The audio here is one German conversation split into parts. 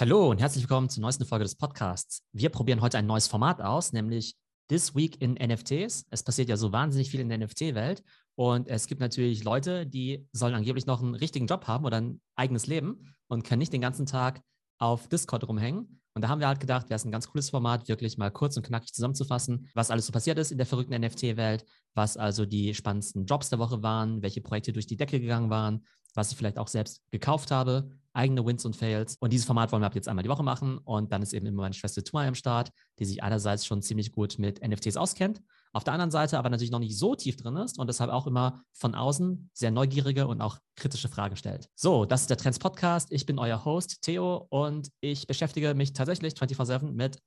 Hallo und herzlich willkommen zur neuesten Folge des Podcasts. Wir probieren heute ein neues Format aus, nämlich This Week in NFTs. Es passiert ja so wahnsinnig viel in der NFT-Welt und es gibt natürlich Leute, die sollen angeblich noch einen richtigen Job haben oder ein eigenes Leben und können nicht den ganzen Tag auf Discord rumhängen. Und da haben wir halt gedacht, wäre es ein ganz cooles Format, wirklich mal kurz und knackig zusammenzufassen, was alles so passiert ist in der verrückten NFT-Welt, was also die spannendsten Jobs der Woche waren, welche Projekte durch die Decke gegangen waren, was ich vielleicht auch selbst gekauft habe, eigene Wins und Fails. Und dieses Format wollen wir ab jetzt einmal die Woche machen. Und dann ist eben immer meine Schwester Tua am Start, die sich einerseits schon ziemlich gut mit NFTs auskennt, auf der anderen Seite aber natürlich noch nicht so tief drin ist und deshalb auch immer von außen sehr neugierige und auch kritische Fragen stellt. So, das ist der Trends Podcast. Ich bin euer Host Theo und ich beschäftige mich tatsächlich 24/7 mit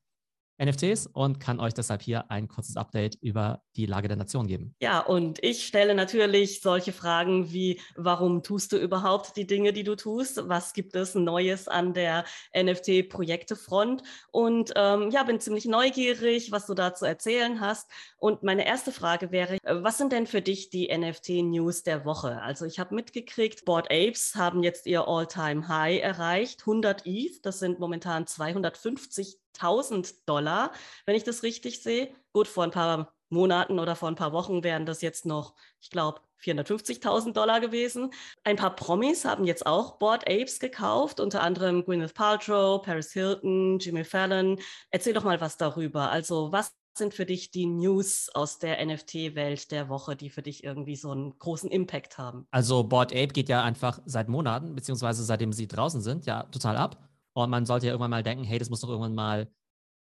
NFTs und kann euch deshalb hier ein kurzes Update über die Lage der Nation geben. Ja, und ich stelle natürlich solche Fragen wie, warum tust du überhaupt die Dinge, die du tust? Was gibt es Neues an der NFT-Projektefront? Und ähm, ja, bin ziemlich neugierig, was du da zu erzählen hast. Und meine erste Frage wäre, äh, was sind denn für dich die NFT-News der Woche? Also ich habe mitgekriegt, Board Apes haben jetzt ihr All-Time-High erreicht, 100 ETH, das sind momentan 250 1000 Dollar, wenn ich das richtig sehe. Gut, vor ein paar Monaten oder vor ein paar Wochen wären das jetzt noch, ich glaube, 450.000 Dollar gewesen. Ein paar Promis haben jetzt auch Board Apes gekauft, unter anderem Gwyneth Paltrow, Paris Hilton, Jimmy Fallon. Erzähl doch mal was darüber. Also was sind für dich die News aus der NFT-Welt der Woche, die für dich irgendwie so einen großen Impact haben? Also Board Ape geht ja einfach seit Monaten, beziehungsweise seitdem sie draußen sind, ja total ab. Und man sollte ja irgendwann mal denken, hey, das muss doch irgendwann mal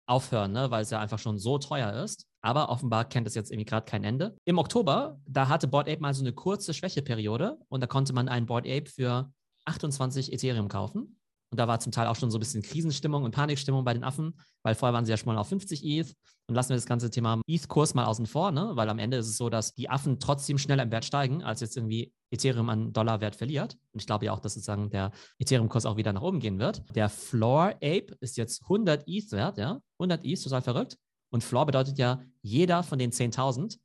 aufhören, ne? weil es ja einfach schon so teuer ist. Aber offenbar kennt es jetzt irgendwie gerade kein Ende. Im Oktober, da hatte Board Ape mal so eine kurze Schwächeperiode und da konnte man einen Board Ape für 28 Ethereum kaufen. Und da war zum Teil auch schon so ein bisschen Krisenstimmung und Panikstimmung bei den Affen, weil vorher waren sie ja schon mal auf 50 ETH. Und lassen wir das ganze Thema ETH-Kurs mal außen vor, ne? weil am Ende ist es so, dass die Affen trotzdem schneller im Wert steigen, als jetzt irgendwie Ethereum an Dollarwert verliert. Und ich glaube ja auch, dass sozusagen der Ethereum-Kurs auch wieder nach oben gehen wird. Der Floor Ape ist jetzt 100 ETH wert, ja? 100 ETH, total verrückt. Und Floor bedeutet ja, jeder von den 10.000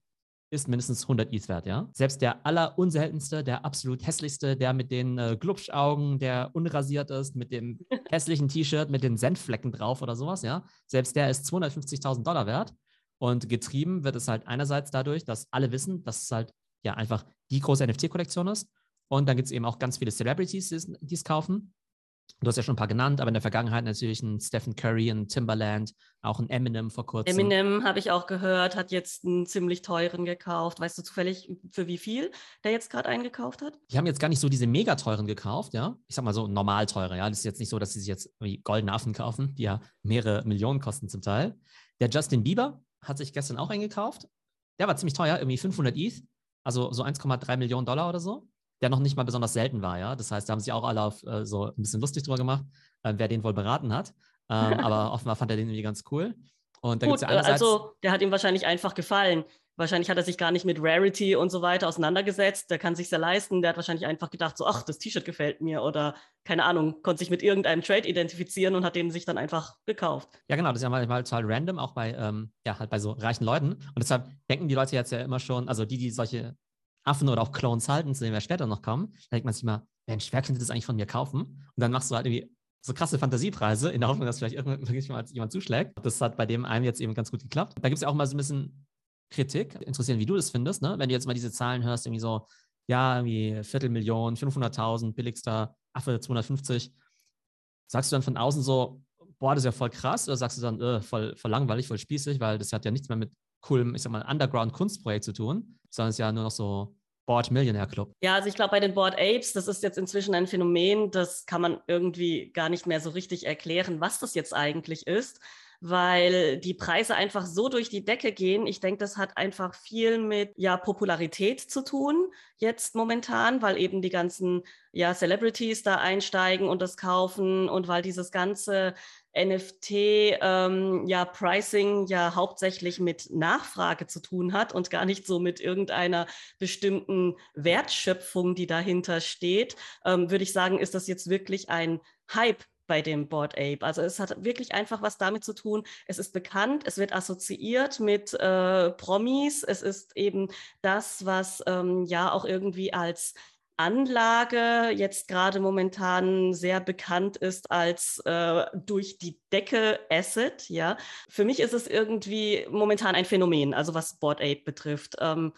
ist mindestens 100 ETH wert, ja. Selbst der allerunseltenste, der absolut hässlichste, der mit den äh, Glubschaugen, der unrasiert ist, mit dem hässlichen T-Shirt, mit den Senfflecken drauf oder sowas, ja. Selbst der ist 250.000 Dollar wert. Und getrieben wird es halt einerseits dadurch, dass alle wissen, dass es halt ja einfach die große NFT-Kollektion ist. Und dann gibt es eben auch ganz viele Celebrities, die es kaufen. Du hast ja schon ein paar genannt, aber in der Vergangenheit natürlich ein Stephen Curry, ein Timberland, auch ein Eminem vor kurzem. Eminem habe ich auch gehört, hat jetzt einen ziemlich teuren gekauft. Weißt du zufällig, für wie viel der jetzt gerade eingekauft hat? Die haben jetzt gar nicht so diese mega teuren gekauft, ja. Ich sag mal so normal teure, ja. Das ist jetzt nicht so, dass sie sich jetzt wie goldene Affen kaufen, die ja mehrere Millionen kosten zum Teil. Der Justin Bieber hat sich gestern auch eingekauft. Der war ziemlich teuer, irgendwie 500 ETH, also so 1,3 Millionen Dollar oder so der noch nicht mal besonders selten war, ja. Das heißt, da haben sich auch alle auf, äh, so ein bisschen lustig drüber gemacht, äh, wer den wohl beraten hat. Ähm, aber offenbar fand er den irgendwie ganz cool. Und da Gut, ja also der hat ihm wahrscheinlich einfach gefallen. Wahrscheinlich hat er sich gar nicht mit Rarity und so weiter auseinandergesetzt. Der kann sich ja leisten. Der hat wahrscheinlich einfach gedacht, so, ach, das T-Shirt gefällt mir oder keine Ahnung, konnte sich mit irgendeinem Trade identifizieren und hat den sich dann einfach gekauft. Ja, genau. Das ist ja manchmal total random, auch bei, ähm, ja, halt bei so reichen Leuten. Und deshalb denken die Leute jetzt ja immer schon, also die, die solche Affen oder auch Clones halten, zu denen wir später noch kommen, da denkt man sich mal, Mensch, wer könnte das eigentlich von mir kaufen? Und dann machst du halt irgendwie so krasse Fantasiepreise in der Hoffnung, dass vielleicht irgendwann mal jemand zuschlägt. Das hat bei dem einen jetzt eben ganz gut geklappt. Da gibt es ja auch mal so ein bisschen Kritik. Interessieren, wie du das findest, ne? Wenn du jetzt mal diese Zahlen hörst, irgendwie so, ja, irgendwie Viertelmillion, 500.000, billigster Affe 250. Sagst du dann von außen so, boah, das ist ja voll krass, oder sagst du dann, äh, voll, voll langweilig, voll spießig, weil das hat ja nichts mehr mit coolem, ich sag mal, Underground-Kunstprojekt zu tun, sondern es ist ja nur noch so Board Millionaire Club. Ja, also ich glaube, bei den Board Apes, das ist jetzt inzwischen ein Phänomen, das kann man irgendwie gar nicht mehr so richtig erklären, was das jetzt eigentlich ist, weil die Preise einfach so durch die Decke gehen. Ich denke, das hat einfach viel mit ja Popularität zu tun jetzt momentan, weil eben die ganzen ja Celebrities da einsteigen und das kaufen und weil dieses ganze NFT ähm, ja Pricing ja hauptsächlich mit Nachfrage zu tun hat und gar nicht so mit irgendeiner bestimmten Wertschöpfung, die dahinter steht, ähm, würde ich sagen, ist das jetzt wirklich ein Hype bei dem Board Ape. Also es hat wirklich einfach was damit zu tun. Es ist bekannt, es wird assoziiert mit äh, Promis. Es ist eben das, was ähm, ja auch irgendwie als Anlage jetzt gerade momentan sehr bekannt ist als äh, durch die Decke Asset, ja. Für mich ist es irgendwie momentan ein Phänomen, also was Board Ape betrifft. Ähm,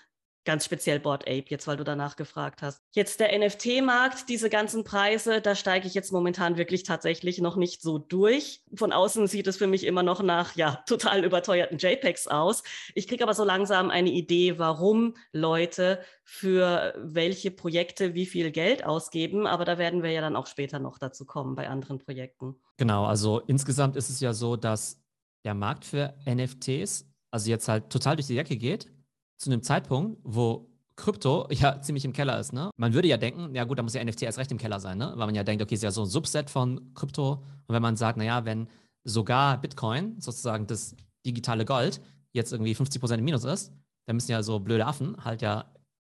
ganz speziell Board Ape, jetzt weil du danach gefragt hast. Jetzt der NFT-Markt, diese ganzen Preise, da steige ich jetzt momentan wirklich tatsächlich noch nicht so durch. Von außen sieht es für mich immer noch nach, ja, total überteuerten JPEGs aus. Ich kriege aber so langsam eine Idee, warum Leute für welche Projekte wie viel Geld ausgeben. Aber da werden wir ja dann auch später noch dazu kommen bei anderen Projekten. Genau, also insgesamt ist es ja so, dass der Markt für NFTs, also jetzt halt total durch die Decke geht zu einem Zeitpunkt, wo Krypto ja ziemlich im Keller ist. Ne? Man würde ja denken, ja gut, da muss ja NFT erst recht im Keller sein, ne? weil man ja denkt, okay, ist ja so ein Subset von Krypto. Und wenn man sagt, naja, wenn sogar Bitcoin, sozusagen das digitale Gold, jetzt irgendwie 50% im Minus ist, dann müssen ja so blöde Affen halt ja,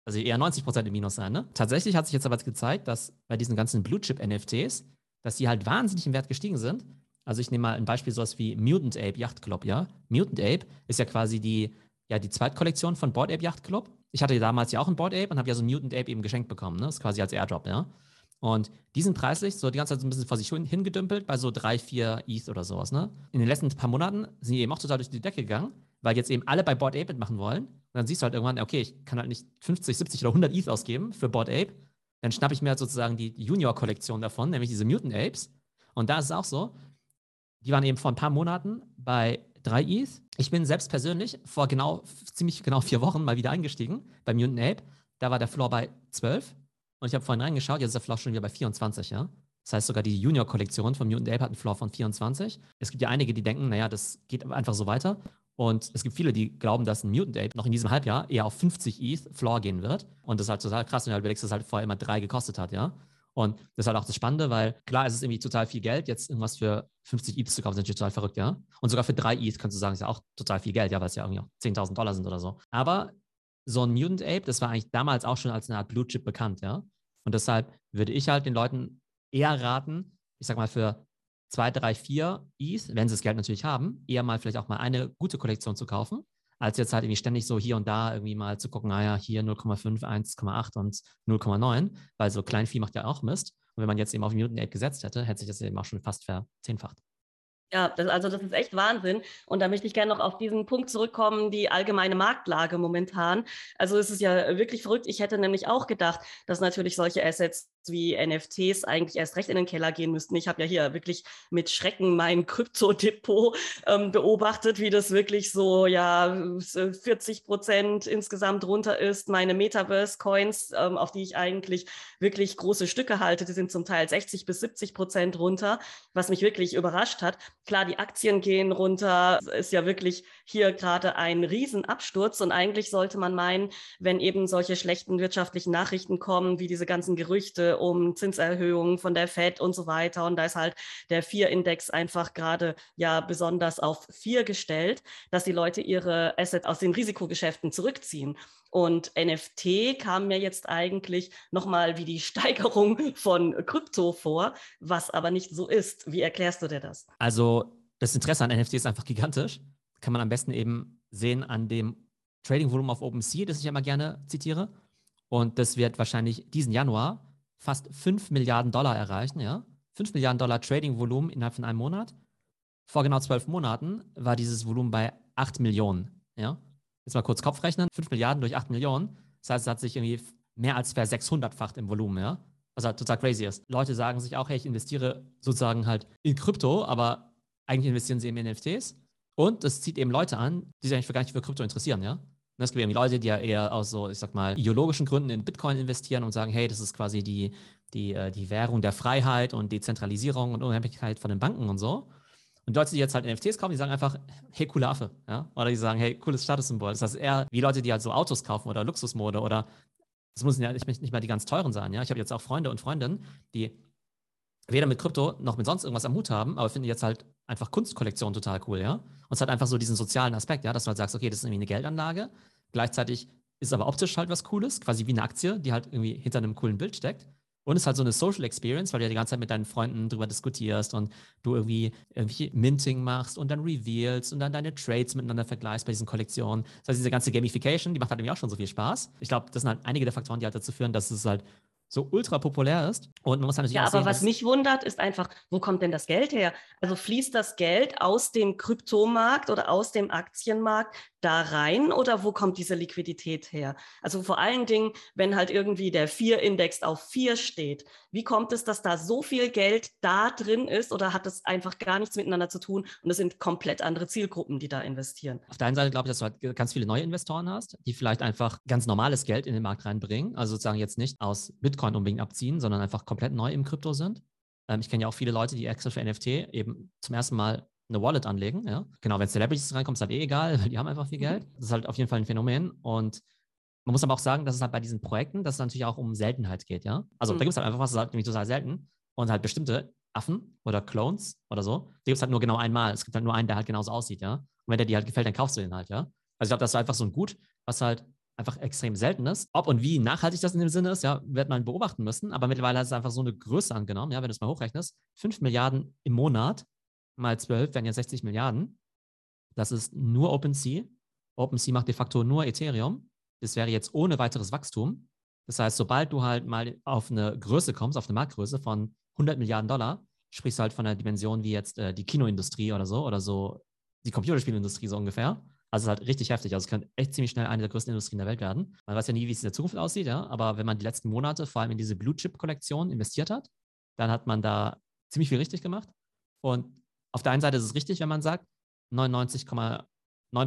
also eher 90% im Minus sein. Ne? Tatsächlich hat sich jetzt aber gezeigt, dass bei diesen ganzen Blue-Chip-NFTs, dass die halt wahnsinnig im Wert gestiegen sind. Also ich nehme mal ein Beispiel sowas wie Mutant Ape Yacht Club, ja. Mutant Ape ist ja quasi die ja die Zweitkollektion von Board Ape Yacht Club. Ich hatte damals ja auch ein Board Ape und habe ja so ein Mutant Ape eben geschenkt bekommen, ne? Das ist quasi als Airdrop, ja. Und die sind preislich so die ganze Zeit so ein bisschen vor sich hingedümpelt bei so drei, vier ETH oder sowas, ne? In den letzten paar Monaten sind die eben auch total durch die Decke gegangen, weil jetzt eben alle bei Board Ape mitmachen wollen. Und dann siehst du halt irgendwann, okay, ich kann halt nicht 50, 70 oder 100 ETH ausgeben für Board Ape. Dann schnappe ich mir halt sozusagen die Junior-Kollektion davon, nämlich diese Mutant Apes. Und da ist es auch so, die waren eben vor ein paar Monaten bei drei ETH. Ich bin selbst persönlich vor genau, ziemlich genau vier Wochen mal wieder eingestiegen bei Mutant Ape. Da war der Floor bei 12 und ich habe vorhin reingeschaut, jetzt ist der Floor schon wieder bei 24, ja. Das heißt, sogar die Junior-Kollektion von Mutant Ape hat einen Floor von 24. Es gibt ja einige, die denken, naja, das geht einfach so weiter. Und es gibt viele, die glauben, dass ein Mutant Ape noch in diesem Halbjahr eher auf 50 ETH Floor gehen wird. Und das ist halt total krass, wenn du halt überlegst, dass es halt vorher immer drei gekostet hat, ja. Und das ist halt auch das Spannende, weil klar, es ist irgendwie total viel Geld, jetzt irgendwas für 50 ETH zu kaufen, natürlich total verrückt, ja. Und sogar für drei ETH kannst du sagen, ist ja auch total viel Geld, ja, weil es ja irgendwie 10.000 Dollar sind oder so. Aber so ein Mutant Ape, das war eigentlich damals auch schon als eine Art Blue Chip bekannt, ja. Und deshalb würde ich halt den Leuten eher raten, ich sag mal für zwei, drei, vier ETH, wenn sie das Geld natürlich haben, eher mal vielleicht auch mal eine gute Kollektion zu kaufen als jetzt halt irgendwie ständig so hier und da irgendwie mal zu gucken, naja, ah hier 0,5, 1,8 und 0,9, weil so Kleinvieh macht ja auch Mist. Und wenn man jetzt eben auf Mutant Ape gesetzt hätte, hätte sich das eben auch schon fast verzehnfacht. Ja, das, also das ist echt Wahnsinn. Und da möchte ich gerne noch auf diesen Punkt zurückkommen, die allgemeine Marktlage momentan. Also es ist ja wirklich verrückt. Ich hätte nämlich auch gedacht, dass natürlich solche Assets wie NFTs eigentlich erst recht in den Keller gehen müssten. Ich habe ja hier wirklich mit Schrecken mein Kryptodepot ähm, beobachtet, wie das wirklich so ja 40 Prozent insgesamt runter ist. Meine Metaverse-Coins, ähm, auf die ich eigentlich wirklich große Stücke halte, die sind zum Teil 60 bis 70 Prozent runter, was mich wirklich überrascht hat. Klar, die Aktien gehen runter, ist ja wirklich hier gerade ein Riesenabsturz und eigentlich sollte man meinen, wenn eben solche schlechten wirtschaftlichen Nachrichten kommen, wie diese ganzen Gerüchte um Zinserhöhungen von der Fed und so weiter. Und da ist halt der Vier-Index einfach gerade ja besonders auf vier gestellt, dass die Leute ihre Assets aus den Risikogeschäften zurückziehen. Und NFT kam mir jetzt eigentlich nochmal wie die Steigerung von Krypto vor, was aber nicht so ist. Wie erklärst du dir das? Also das Interesse an NFT ist einfach gigantisch. Kann man am besten eben sehen an dem Trading-Volumen auf OpenSea, das ich immer gerne zitiere. Und das wird wahrscheinlich diesen Januar fast 5 Milliarden Dollar erreichen, ja. 5 Milliarden Dollar Trading-Volumen innerhalb von einem Monat. Vor genau zwölf Monaten war dieses Volumen bei 8 Millionen, ja. Jetzt mal kurz Kopf rechnen, 5 Milliarden durch 8 Millionen. Das heißt, es hat sich irgendwie mehr als ver 600-facht im Volumen, ja. Was halt total crazy ist. Leute sagen sich auch, hey, ich investiere sozusagen halt in Krypto, aber eigentlich investieren sie in NFTs. Und das zieht eben Leute an, die sich eigentlich gar nicht für Krypto interessieren, ja. Und es gibt eben Leute, die ja eher aus so, ich sag mal, ideologischen Gründen in Bitcoin investieren und sagen, hey, das ist quasi die, die, äh, die Währung der Freiheit und Dezentralisierung und Unabhängigkeit von den Banken und so. Und Leute, die jetzt halt NFTs kaufen, die sagen einfach, hey, coole Affe. Ja? Oder die sagen, hey, cooles Statussymbol. Das heißt eher wie Leute, die halt so Autos kaufen oder Luxusmode oder das müssen ja nicht, nicht mal die ganz teuren sein. Ja? Ich habe jetzt auch Freunde und Freundinnen, die weder mit Krypto noch mit sonst irgendwas am Hut haben, aber finden jetzt halt einfach Kunstkollektionen total cool, ja. Und es hat einfach so diesen sozialen Aspekt, ja, dass du halt sagst, okay, das ist irgendwie eine Geldanlage. Gleichzeitig ist aber optisch halt was Cooles, quasi wie eine Aktie, die halt irgendwie hinter einem coolen Bild steckt. Und es ist halt so eine Social Experience, weil du ja die ganze Zeit mit deinen Freunden drüber diskutierst und du irgendwie irgendwie Minting machst und dann reveals und dann deine Trades miteinander vergleichst bei diesen Kollektionen. Das heißt, diese ganze Gamification, die macht halt irgendwie auch schon so viel Spaß. Ich glaube, das sind halt einige der Faktoren, die halt dazu führen, dass es halt so ultra populär ist. Und man muss natürlich Ja, aber sehen, was mich wundert, ist einfach, wo kommt denn das Geld her? Also fließt das Geld aus dem Kryptomarkt oder aus dem Aktienmarkt da rein oder wo kommt diese Liquidität her? Also vor allen Dingen, wenn halt irgendwie der Vier-Index auf vier steht, wie kommt es, dass da so viel Geld da drin ist oder hat das einfach gar nichts miteinander zu tun und es sind komplett andere Zielgruppen, die da investieren? Auf der einen Seite glaube ich, dass du halt ganz viele neue Investoren hast, die vielleicht einfach ganz normales Geld in den Markt reinbringen, also sozusagen jetzt nicht aus Bitcoin unbedingt abziehen, sondern einfach komplett neu im Krypto sind. Ähm, ich kenne ja auch viele Leute, die extra für NFT eben zum ersten Mal eine Wallet anlegen. Ja? Genau, wenn Celebrities reinkommen, ist halt eh egal, weil die haben einfach viel mhm. Geld. Das ist halt auf jeden Fall ein Phänomen. Und man muss aber auch sagen, dass es halt bei diesen Projekten, dass es natürlich auch um Seltenheit geht, ja. Also mhm. da gibt es halt einfach was, das ist halt nämlich total selten. Und halt bestimmte Affen oder Clones oder so, die gibt es halt nur genau einmal. Es gibt halt nur einen, der halt genauso aussieht, ja. Und wenn der dir halt gefällt, dann kaufst du den halt, ja. Also ich glaube, das ist einfach so ein Gut, was halt einfach extrem selten ist. Ob und wie nachhaltig das in dem Sinne ist, ja, wird man beobachten müssen. Aber mittlerweile hat es einfach so eine Größe angenommen, ja, wenn du es mal hochrechnest. 5 Milliarden im Monat mal 12 wären ja 60 Milliarden. Das ist nur OpenSea. OpenSea macht de facto nur Ethereum. Das wäre jetzt ohne weiteres Wachstum. Das heißt, sobald du halt mal auf eine Größe kommst, auf eine Marktgröße von 100 Milliarden Dollar, sprichst du halt von einer Dimension wie jetzt äh, die Kinoindustrie oder so oder so die Computerspielindustrie so ungefähr. Also es ist halt richtig heftig. Also es könnte echt ziemlich schnell eine der größten Industrien der Welt werden. Man weiß ja nie, wie es in der Zukunft aussieht, ja. Aber wenn man die letzten Monate vor allem in diese Blue Chip Kollektion investiert hat, dann hat man da ziemlich viel richtig gemacht. Und auf der einen Seite ist es richtig, wenn man sagt, 99,9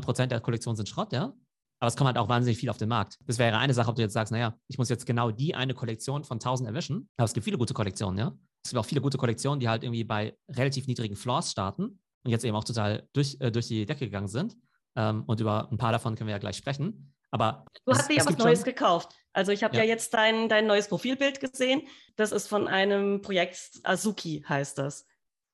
Prozent der Kollektion sind Schrott, ja. Aber es kommt halt auch wahnsinnig viel auf den Markt. Das wäre eine Sache, ob du jetzt sagst, naja, ich muss jetzt genau die eine Kollektion von 1000 erwischen. Aber es gibt viele gute Kollektionen, ja. Es gibt auch viele gute Kollektionen, die halt irgendwie bei relativ niedrigen Floors starten und jetzt eben auch total durch, äh, durch die Decke gegangen sind. Ähm, und über ein paar davon können wir ja gleich sprechen. Aber du hast dir ja was Neues gekauft. Also ich habe ja. ja. jetzt dein, dein neues Profilbild gesehen. Das ist von einem Projekt Azuki, heißt das.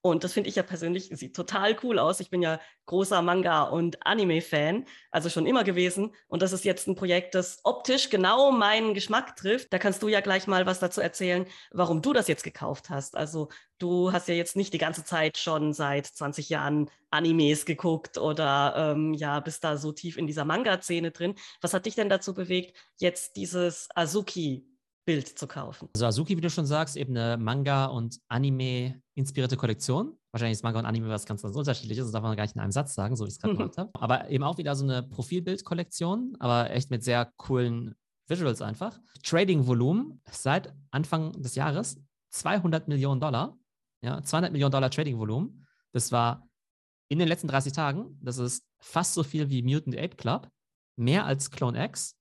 Und das finde ich ja persönlich, sieht total cool aus. Ich bin ja großer Manga- und Anime-Fan, also schon immer gewesen. Und das ist jetzt ein Projekt, das optisch genau meinen Geschmack trifft. Da kannst du ja gleich mal was dazu erzählen, warum du das jetzt gekauft hast. Also du hast ja jetzt nicht die ganze Zeit schon seit 20 Jahren Animes geguckt oder ähm, ja, bist da so tief in dieser Manga-Szene drin. Was hat dich denn dazu bewegt, jetzt dieses Azuki Bild zu kaufen. Also Azuki, wie du schon sagst, eben eine Manga- und Anime-inspirierte Kollektion. Wahrscheinlich ist Manga und Anime was ganz, ganz unterschiedliches, das darf man gar nicht in einem Satz sagen, so wie ich es gerade gemacht habe. Aber eben auch wieder so eine Profilbild-Kollektion, aber echt mit sehr coolen Visuals einfach. Trading-Volumen seit Anfang des Jahres 200 Millionen Dollar. Ja, 200 Millionen Dollar Trading-Volumen. Das war in den letzten 30 Tagen, das ist fast so viel wie Mutant Ape Club, mehr als Clone X,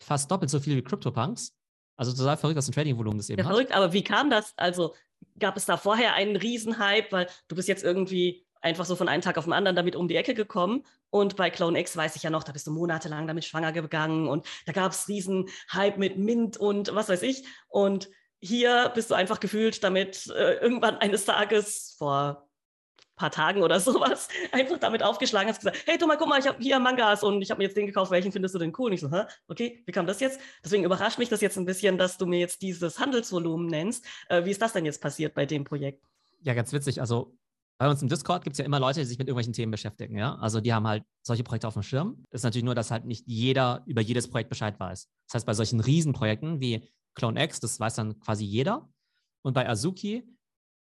fast doppelt so viel wie CryptoPunks also total verrückt, was ein Trading-Volumen das eben ja, hat. Verrückt, aber wie kam das? Also gab es da vorher einen Riesenhype, weil du bist jetzt irgendwie einfach so von einem Tag auf den anderen damit um die Ecke gekommen. Und bei Clone X weiß ich ja noch, da bist du monatelang damit schwanger gegangen und da gab es riesen Hype mit Mint und was weiß ich. Und hier bist du einfach gefühlt damit äh, irgendwann eines Tages vor paar Tagen oder sowas einfach damit aufgeschlagen hast gesagt, hey Thomas, guck mal, ich habe hier Mangas und ich habe mir jetzt den gekauft, welchen findest du denn cool? Und ich so, Hä? okay, wie kam das jetzt? Deswegen überrascht mich das jetzt ein bisschen, dass du mir jetzt dieses Handelsvolumen nennst. Äh, wie ist das denn jetzt passiert bei dem Projekt? Ja, ganz witzig. Also bei uns im Discord gibt es ja immer Leute, die sich mit irgendwelchen Themen beschäftigen, ja. Also die haben halt solche Projekte auf dem Schirm. Das ist natürlich nur, dass halt nicht jeder über jedes Projekt Bescheid weiß. Das heißt, bei solchen Riesenprojekten wie Clone X, das weiß dann quasi jeder. Und bei Azuki,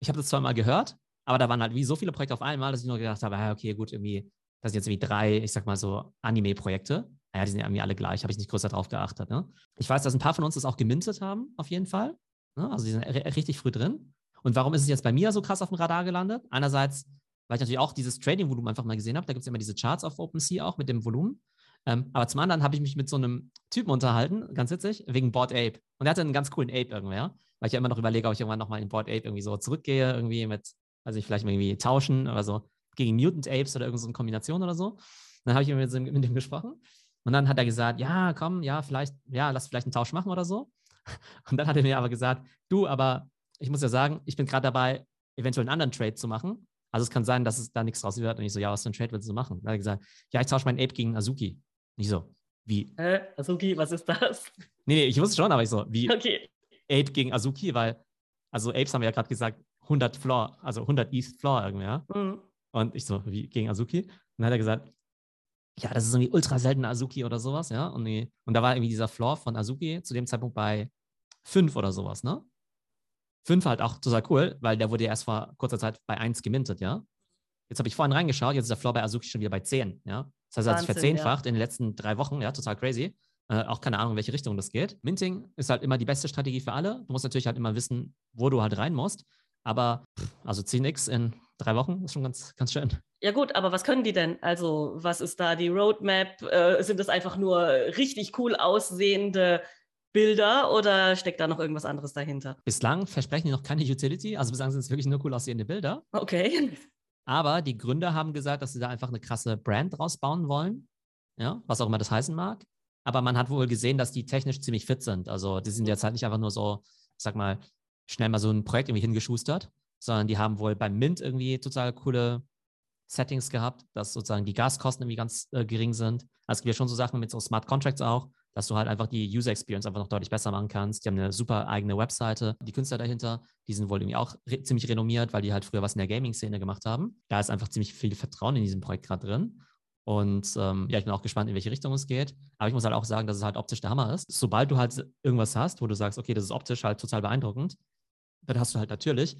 ich habe das zwar mal gehört, aber da waren halt wie so viele Projekte auf einmal, dass ich nur gedacht habe, ah, okay, gut, irgendwie, das sind jetzt irgendwie drei, ich sag mal so, Anime-Projekte. Naja, die sind irgendwie alle gleich, habe ich nicht größer drauf geachtet. Ne? Ich weiß, dass ein paar von uns das auch gemintet haben, auf jeden Fall. Ne? Also die sind richtig früh drin. Und warum ist es jetzt bei mir so krass auf dem Radar gelandet? Einerseits, weil ich natürlich auch dieses Trading-Volumen einfach mal gesehen habe. Da gibt es immer diese Charts auf OpenSea auch mit dem Volumen. Ähm, aber zum anderen habe ich mich mit so einem Typen unterhalten, ganz witzig, wegen Board Ape. Und er hatte einen ganz coolen Ape irgendwer, weil ich ja immer noch überlege, ob ich irgendwann nochmal in Board Ape irgendwie so zurückgehe, irgendwie mit also ich vielleicht irgendwie tauschen oder so gegen Mutant Apes oder irgendeine so Kombination oder so. Dann habe ich mit, mit dem gesprochen und dann hat er gesagt, ja, komm, ja, vielleicht, ja, lass vielleicht einen Tausch machen oder so. Und dann hat er mir aber gesagt, du, aber ich muss ja sagen, ich bin gerade dabei, eventuell einen anderen Trade zu machen. Also es kann sein, dass es da nichts draus wird. Und ich so, ja, was für einen Trade willst du machen? Dann hat er gesagt, ja, ich tausche meinen Ape gegen Azuki. Und ich so, wie? Äh, Azuki, was ist das? Nee, nee, ich wusste schon, aber ich so, wie okay. Ape gegen Azuki, weil, also Apes haben wir ja gerade gesagt, 100 Floor, also 100 East Floor irgendwie, ja. Mhm. Und ich so, wie gegen Azuki? Und dann hat er gesagt, ja, das ist irgendwie ultra selten Azuki oder sowas, ja. Und, die, und da war irgendwie dieser Floor von Azuki zu dem Zeitpunkt bei 5 oder sowas, ne? 5 halt auch total cool, weil der wurde ja erst vor kurzer Zeit bei 1 gemintet, ja? Jetzt habe ich vorhin reingeschaut, jetzt ist der Floor bei Azuki schon wieder bei 10, ja? Das heißt, er hat sich verzehnfacht ja. in den letzten drei Wochen, ja, total crazy. Äh, auch keine Ahnung, in welche Richtung das geht. Minting ist halt immer die beste Strategie für alle. Du musst natürlich halt immer wissen, wo du halt rein musst. Aber also 10x in drei Wochen ist schon ganz, ganz schön. Ja gut, aber was können die denn? Also was ist da die Roadmap? Äh, sind das einfach nur richtig cool aussehende Bilder oder steckt da noch irgendwas anderes dahinter? Bislang versprechen die noch keine Utility. Also bislang sind es wirklich nur cool aussehende Bilder. Okay. Aber die Gründer haben gesagt, dass sie da einfach eine krasse Brand draus bauen wollen. Ja, was auch immer das heißen mag. Aber man hat wohl gesehen, dass die technisch ziemlich fit sind. Also die sind jetzt halt nicht einfach nur so, sag mal, schnell mal so ein Projekt irgendwie hingeschustert, sondern die haben wohl beim Mint irgendwie total coole Settings gehabt, dass sozusagen die Gaskosten irgendwie ganz äh, gering sind. Also es gibt ja schon so Sachen mit so Smart Contracts auch, dass du halt einfach die User Experience einfach noch deutlich besser machen kannst. Die haben eine super eigene Webseite. Die Künstler dahinter, die sind wohl irgendwie auch re ziemlich renommiert, weil die halt früher was in der Gaming-Szene gemacht haben. Da ist einfach ziemlich viel Vertrauen in diesem Projekt gerade drin. Und ähm, ja, ich bin auch gespannt, in welche Richtung es geht. Aber ich muss halt auch sagen, dass es halt optisch der Hammer ist. Sobald du halt irgendwas hast, wo du sagst, okay, das ist optisch halt total beeindruckend, dann hast du halt natürlich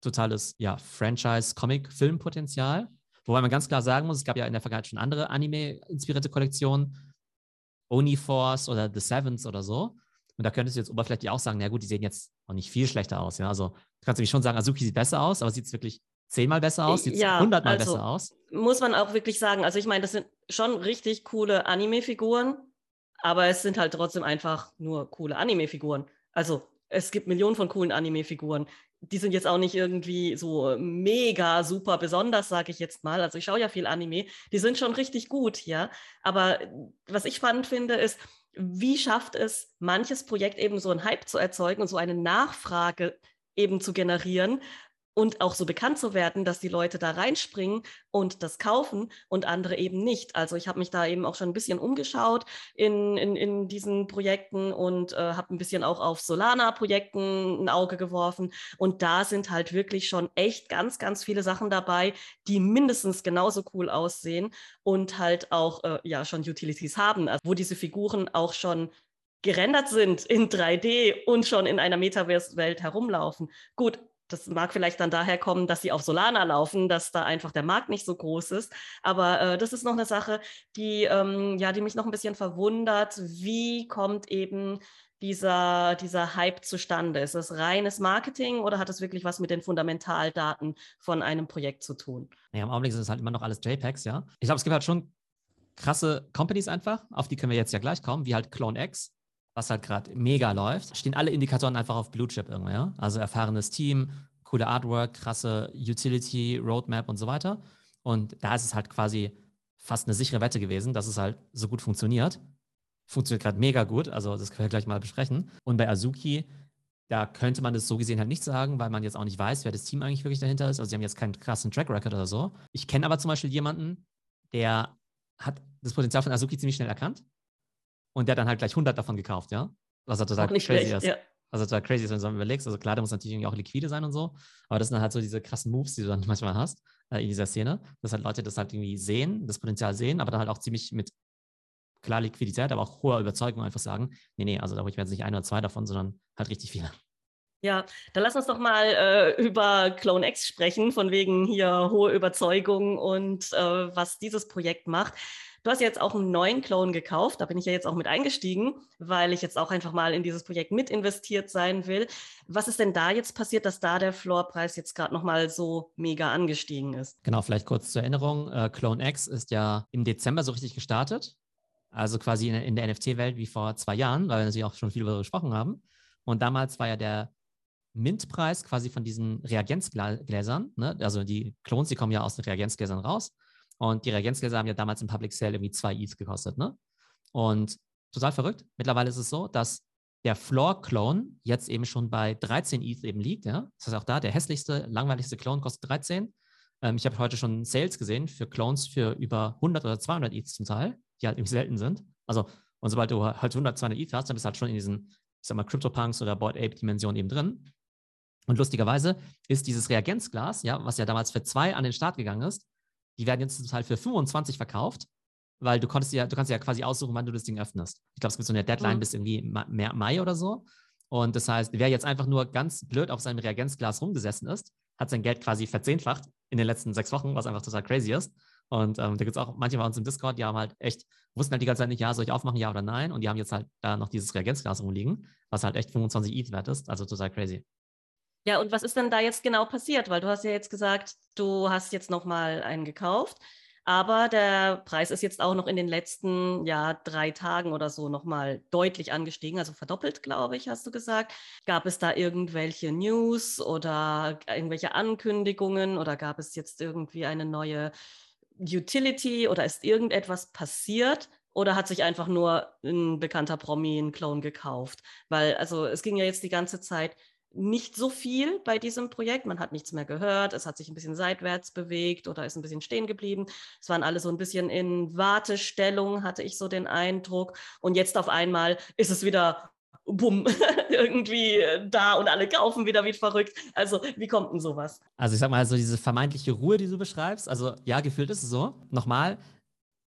totales ja, Franchise-Comic-Film-Potenzial. Wobei man ganz klar sagen muss, es gab ja in der Vergangenheit schon andere Anime-inspirierte Kollektionen, Uniforce oder The Sevens oder so. Und da könntest du jetzt oberflächlich auch sagen, na gut, die sehen jetzt auch nicht viel schlechter aus. Ja? Also du kannst nämlich schon sagen, Azuki sieht besser aus, aber sieht es wirklich zehnmal besser aus, sieht ja, hundertmal also, besser aus. Muss man auch wirklich sagen. Also ich meine, das sind schon richtig coole Anime-Figuren, aber es sind halt trotzdem einfach nur coole Anime-Figuren. Also es gibt Millionen von coolen Anime-Figuren. Die sind jetzt auch nicht irgendwie so mega super besonders, sage ich jetzt mal. Also ich schaue ja viel Anime. Die sind schon richtig gut, ja. Aber was ich spannend finde, ist, wie schafft es manches Projekt eben so einen Hype zu erzeugen und so eine Nachfrage eben zu generieren, und auch so bekannt zu werden, dass die Leute da reinspringen und das kaufen und andere eben nicht. Also ich habe mich da eben auch schon ein bisschen umgeschaut in, in, in diesen Projekten und äh, habe ein bisschen auch auf Solana-Projekten ein Auge geworfen. Und da sind halt wirklich schon echt ganz, ganz viele Sachen dabei, die mindestens genauso cool aussehen und halt auch äh, ja schon Utilities haben, also wo diese Figuren auch schon gerendert sind in 3D und schon in einer Metaverse-Welt herumlaufen. Gut, das mag vielleicht dann daher kommen, dass sie auf Solana laufen, dass da einfach der Markt nicht so groß ist. Aber äh, das ist noch eine Sache, die, ähm, ja, die mich noch ein bisschen verwundert. Wie kommt eben dieser, dieser Hype zustande? Ist es reines Marketing oder hat es wirklich was mit den Fundamentaldaten von einem Projekt zu tun? Ja, im Augenblick ist es halt immer noch alles JPEGs, ja. Ich glaube, es gibt halt schon krasse Companies einfach, auf die können wir jetzt ja gleich kommen, wie halt CloneX, was halt gerade mega läuft, stehen alle Indikatoren einfach auf Blue Chip irgendwie, ja? Also erfahrenes Team, coole Artwork, krasse Utility, Roadmap und so weiter. Und da ist es halt quasi fast eine sichere Wette gewesen, dass es halt so gut funktioniert. Funktioniert gerade mega gut, also das können wir gleich mal besprechen. Und bei Azuki, da könnte man das so gesehen halt nicht sagen, weil man jetzt auch nicht weiß, wer das Team eigentlich wirklich dahinter ist. Also sie haben jetzt keinen krassen Track Record oder so. Ich kenne aber zum Beispiel jemanden, der hat das Potenzial von Azuki ziemlich schnell erkannt und der hat dann halt gleich 100 davon gekauft, ja. Was halt total crazy schlecht, ist. Ja. Halt total crazy ist, wenn du so überlegst. Also klar, der muss natürlich auch liquide sein und so. Aber das sind halt so diese krassen Moves, die du dann manchmal hast äh, in dieser Szene. Dass halt Leute das halt irgendwie sehen, das Potenzial sehen, aber dann halt auch ziemlich mit klar Liquidität, aber auch hoher Überzeugung einfach sagen, nee, nee, also da hole ich mir jetzt nicht ein oder zwei davon, sondern halt richtig viele. Ja, dann lass uns doch mal äh, über Clone X sprechen, von wegen hier hohe Überzeugung und äh, was dieses Projekt macht. Du hast jetzt auch einen neuen Clone gekauft. Da bin ich ja jetzt auch mit eingestiegen, weil ich jetzt auch einfach mal in dieses Projekt mit investiert sein will. Was ist denn da jetzt passiert, dass da der Floorpreis jetzt gerade nochmal so mega angestiegen ist? Genau, vielleicht kurz zur Erinnerung. Äh, Clone X ist ja im Dezember so richtig gestartet. Also quasi in, in der NFT-Welt wie vor zwei Jahren, weil wir natürlich auch schon viel darüber gesprochen haben. Und damals war ja der Mintpreis quasi von diesen Reagenzgläsern, ne? also die Clones, die kommen ja aus den Reagenzgläsern raus. Und die Reagenzgläser haben ja damals im Public Sale irgendwie zwei ETH gekostet, ne? Und total verrückt. Mittlerweile ist es so, dass der Floor-Clone jetzt eben schon bei 13 ETH eben liegt, ja. Das heißt auch da, der hässlichste, langweiligste Clone kostet 13. Ähm, ich habe heute schon Sales gesehen für Clones für über 100 oder 200 ETH zum Teil, die halt irgendwie selten sind. Also, und sobald du halt 100, 200 ETH hast, dann bist du halt schon in diesen, ich sag mal, CryptoPunks oder Board Ape-Dimensionen eben drin. Und lustigerweise ist dieses Reagenzglas, ja, was ja damals für zwei an den Start gegangen ist, die werden jetzt zum Teil für 25 verkauft, weil du konntest ja, du kannst ja quasi aussuchen, wann du das Ding öffnest. Ich glaube, es gibt so eine Deadline mhm. bis irgendwie Mai oder so. Und das heißt, wer jetzt einfach nur ganz blöd auf seinem Reagenzglas rumgesessen ist, hat sein Geld quasi verzehnfacht in den letzten sechs Wochen, was einfach total crazy ist. Und ähm, da gibt es auch manche bei uns im Discord, die haben halt echt, wussten halt die ganze Zeit nicht, ja, soll ich aufmachen, ja oder nein? Und die haben jetzt halt da noch dieses Reagenzglas rumliegen, was halt echt 25 ETH wert ist. Also total crazy. Ja, und was ist denn da jetzt genau passiert? Weil du hast ja jetzt gesagt, du hast jetzt nochmal einen gekauft. Aber der Preis ist jetzt auch noch in den letzten ja, drei Tagen oder so nochmal deutlich angestiegen, also verdoppelt, glaube ich, hast du gesagt. Gab es da irgendwelche News oder irgendwelche Ankündigungen oder gab es jetzt irgendwie eine neue Utility oder ist irgendetwas passiert? Oder hat sich einfach nur ein bekannter Promi einen Clone gekauft? Weil, also es ging ja jetzt die ganze Zeit nicht so viel bei diesem Projekt. Man hat nichts mehr gehört. Es hat sich ein bisschen seitwärts bewegt oder ist ein bisschen stehen geblieben. Es waren alle so ein bisschen in Wartestellung, hatte ich so den Eindruck. Und jetzt auf einmal ist es wieder bumm, irgendwie da und alle kaufen wieder wie verrückt. Also, wie kommt denn sowas? Also, ich sag mal, so diese vermeintliche Ruhe, die du beschreibst, also ja, gefühlt ist es so. Nochmal,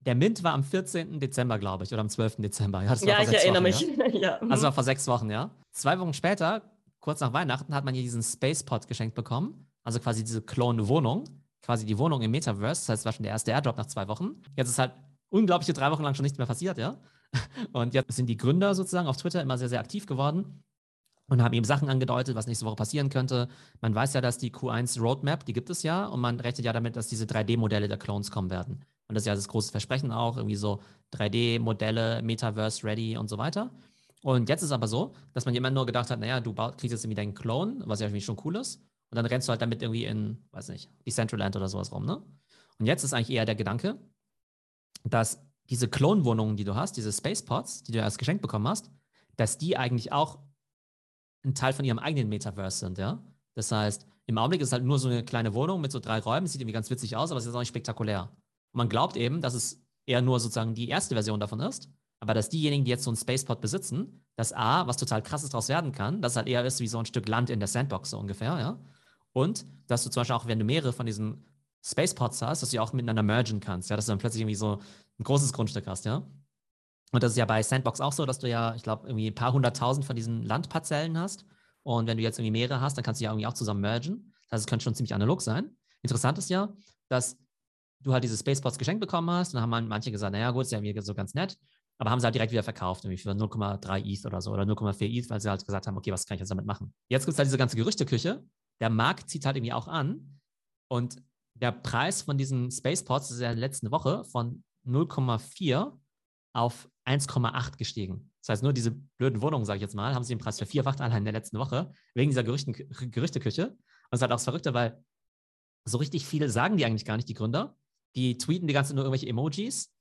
der Mint war am 14. Dezember, glaube ich, oder am 12. Dezember. Ja, ja ich erinnere Wochen, mich. Ja? ja. Also vor sechs Wochen, ja. Zwei Wochen später kurz nach Weihnachten hat man hier diesen Spacepod geschenkt bekommen. Also quasi diese Clone-Wohnung. Quasi die Wohnung im Metaverse. Das heißt, es war schon der erste Airdrop nach zwei Wochen. Jetzt ist halt unglaubliche drei Wochen lang schon nichts mehr passiert, ja. Und jetzt sind die Gründer sozusagen auf Twitter immer sehr, sehr aktiv geworden und haben eben Sachen angedeutet, was nächste Woche passieren könnte. Man weiß ja, dass die Q1 Roadmap, die gibt es ja, und man rechnet ja damit, dass diese 3D-Modelle der Clones kommen werden. Und das ist ja das große Versprechen auch, irgendwie so 3D-Modelle, Metaverse-ready und so weiter. Und jetzt ist aber so, dass man immer nur gedacht hat, naja, du kriegst jetzt irgendwie deinen Clone, was ja irgendwie schon cool ist. Und dann rennst du halt damit irgendwie in, weiß nicht, Decentraland oder sowas rum, ne? Und jetzt ist eigentlich eher der Gedanke, dass diese Klonwohnungen, die du hast, diese Spacepods, die du als Geschenk bekommen hast, dass die eigentlich auch ein Teil von ihrem eigenen Metaverse sind, ja? Das heißt, im Augenblick ist es halt nur so eine kleine Wohnung mit so drei Räumen, sieht irgendwie ganz witzig aus, aber es ist auch nicht spektakulär. Und man glaubt eben, dass es eher nur sozusagen die erste Version davon ist aber dass diejenigen, die jetzt so einen Spacepod besitzen, dass A, was total krasses daraus werden kann, dass es halt eher ist wie so ein Stück Land in der Sandbox so ungefähr, ja. Und dass du zum Beispiel auch, wenn du mehrere von diesen Spacepods hast, dass du auch miteinander mergen kannst, ja, dass du dann plötzlich irgendwie so ein großes Grundstück hast, ja. Und das ist ja bei Sandbox auch so, dass du ja, ich glaube, irgendwie ein paar hunderttausend von diesen Landparzellen hast. Und wenn du jetzt irgendwie mehrere hast, dann kannst du ja irgendwie auch zusammen mergen. Das heißt, es könnte schon ziemlich analog sein. Interessant ist ja, dass du halt diese Spacepods geschenkt bekommen hast. Und dann haben manche gesagt, naja, gut, ist ja irgendwie so ganz nett. Aber haben sie halt direkt wieder verkauft, irgendwie für 0,3 ETH oder so oder 0,4 ETH, weil sie halt gesagt haben, okay, was kann ich jetzt damit machen? Jetzt gibt es halt diese ganze Gerüchteküche. Der Markt zieht halt irgendwie auch an. Und der Preis von diesen Spaceports ist ja letzte Woche von 0,4 auf 1,8 gestiegen. Das heißt, nur diese blöden Wohnungen, sage ich jetzt mal, haben sie den Preis vervierfacht allein in der letzten Woche, wegen dieser Gerüchten, Gerüchteküche. Und es ist halt auch das Verrückte, weil so richtig viel sagen die eigentlich gar nicht, die Gründer. Die tweeten die ganze nur irgendwelche Emojis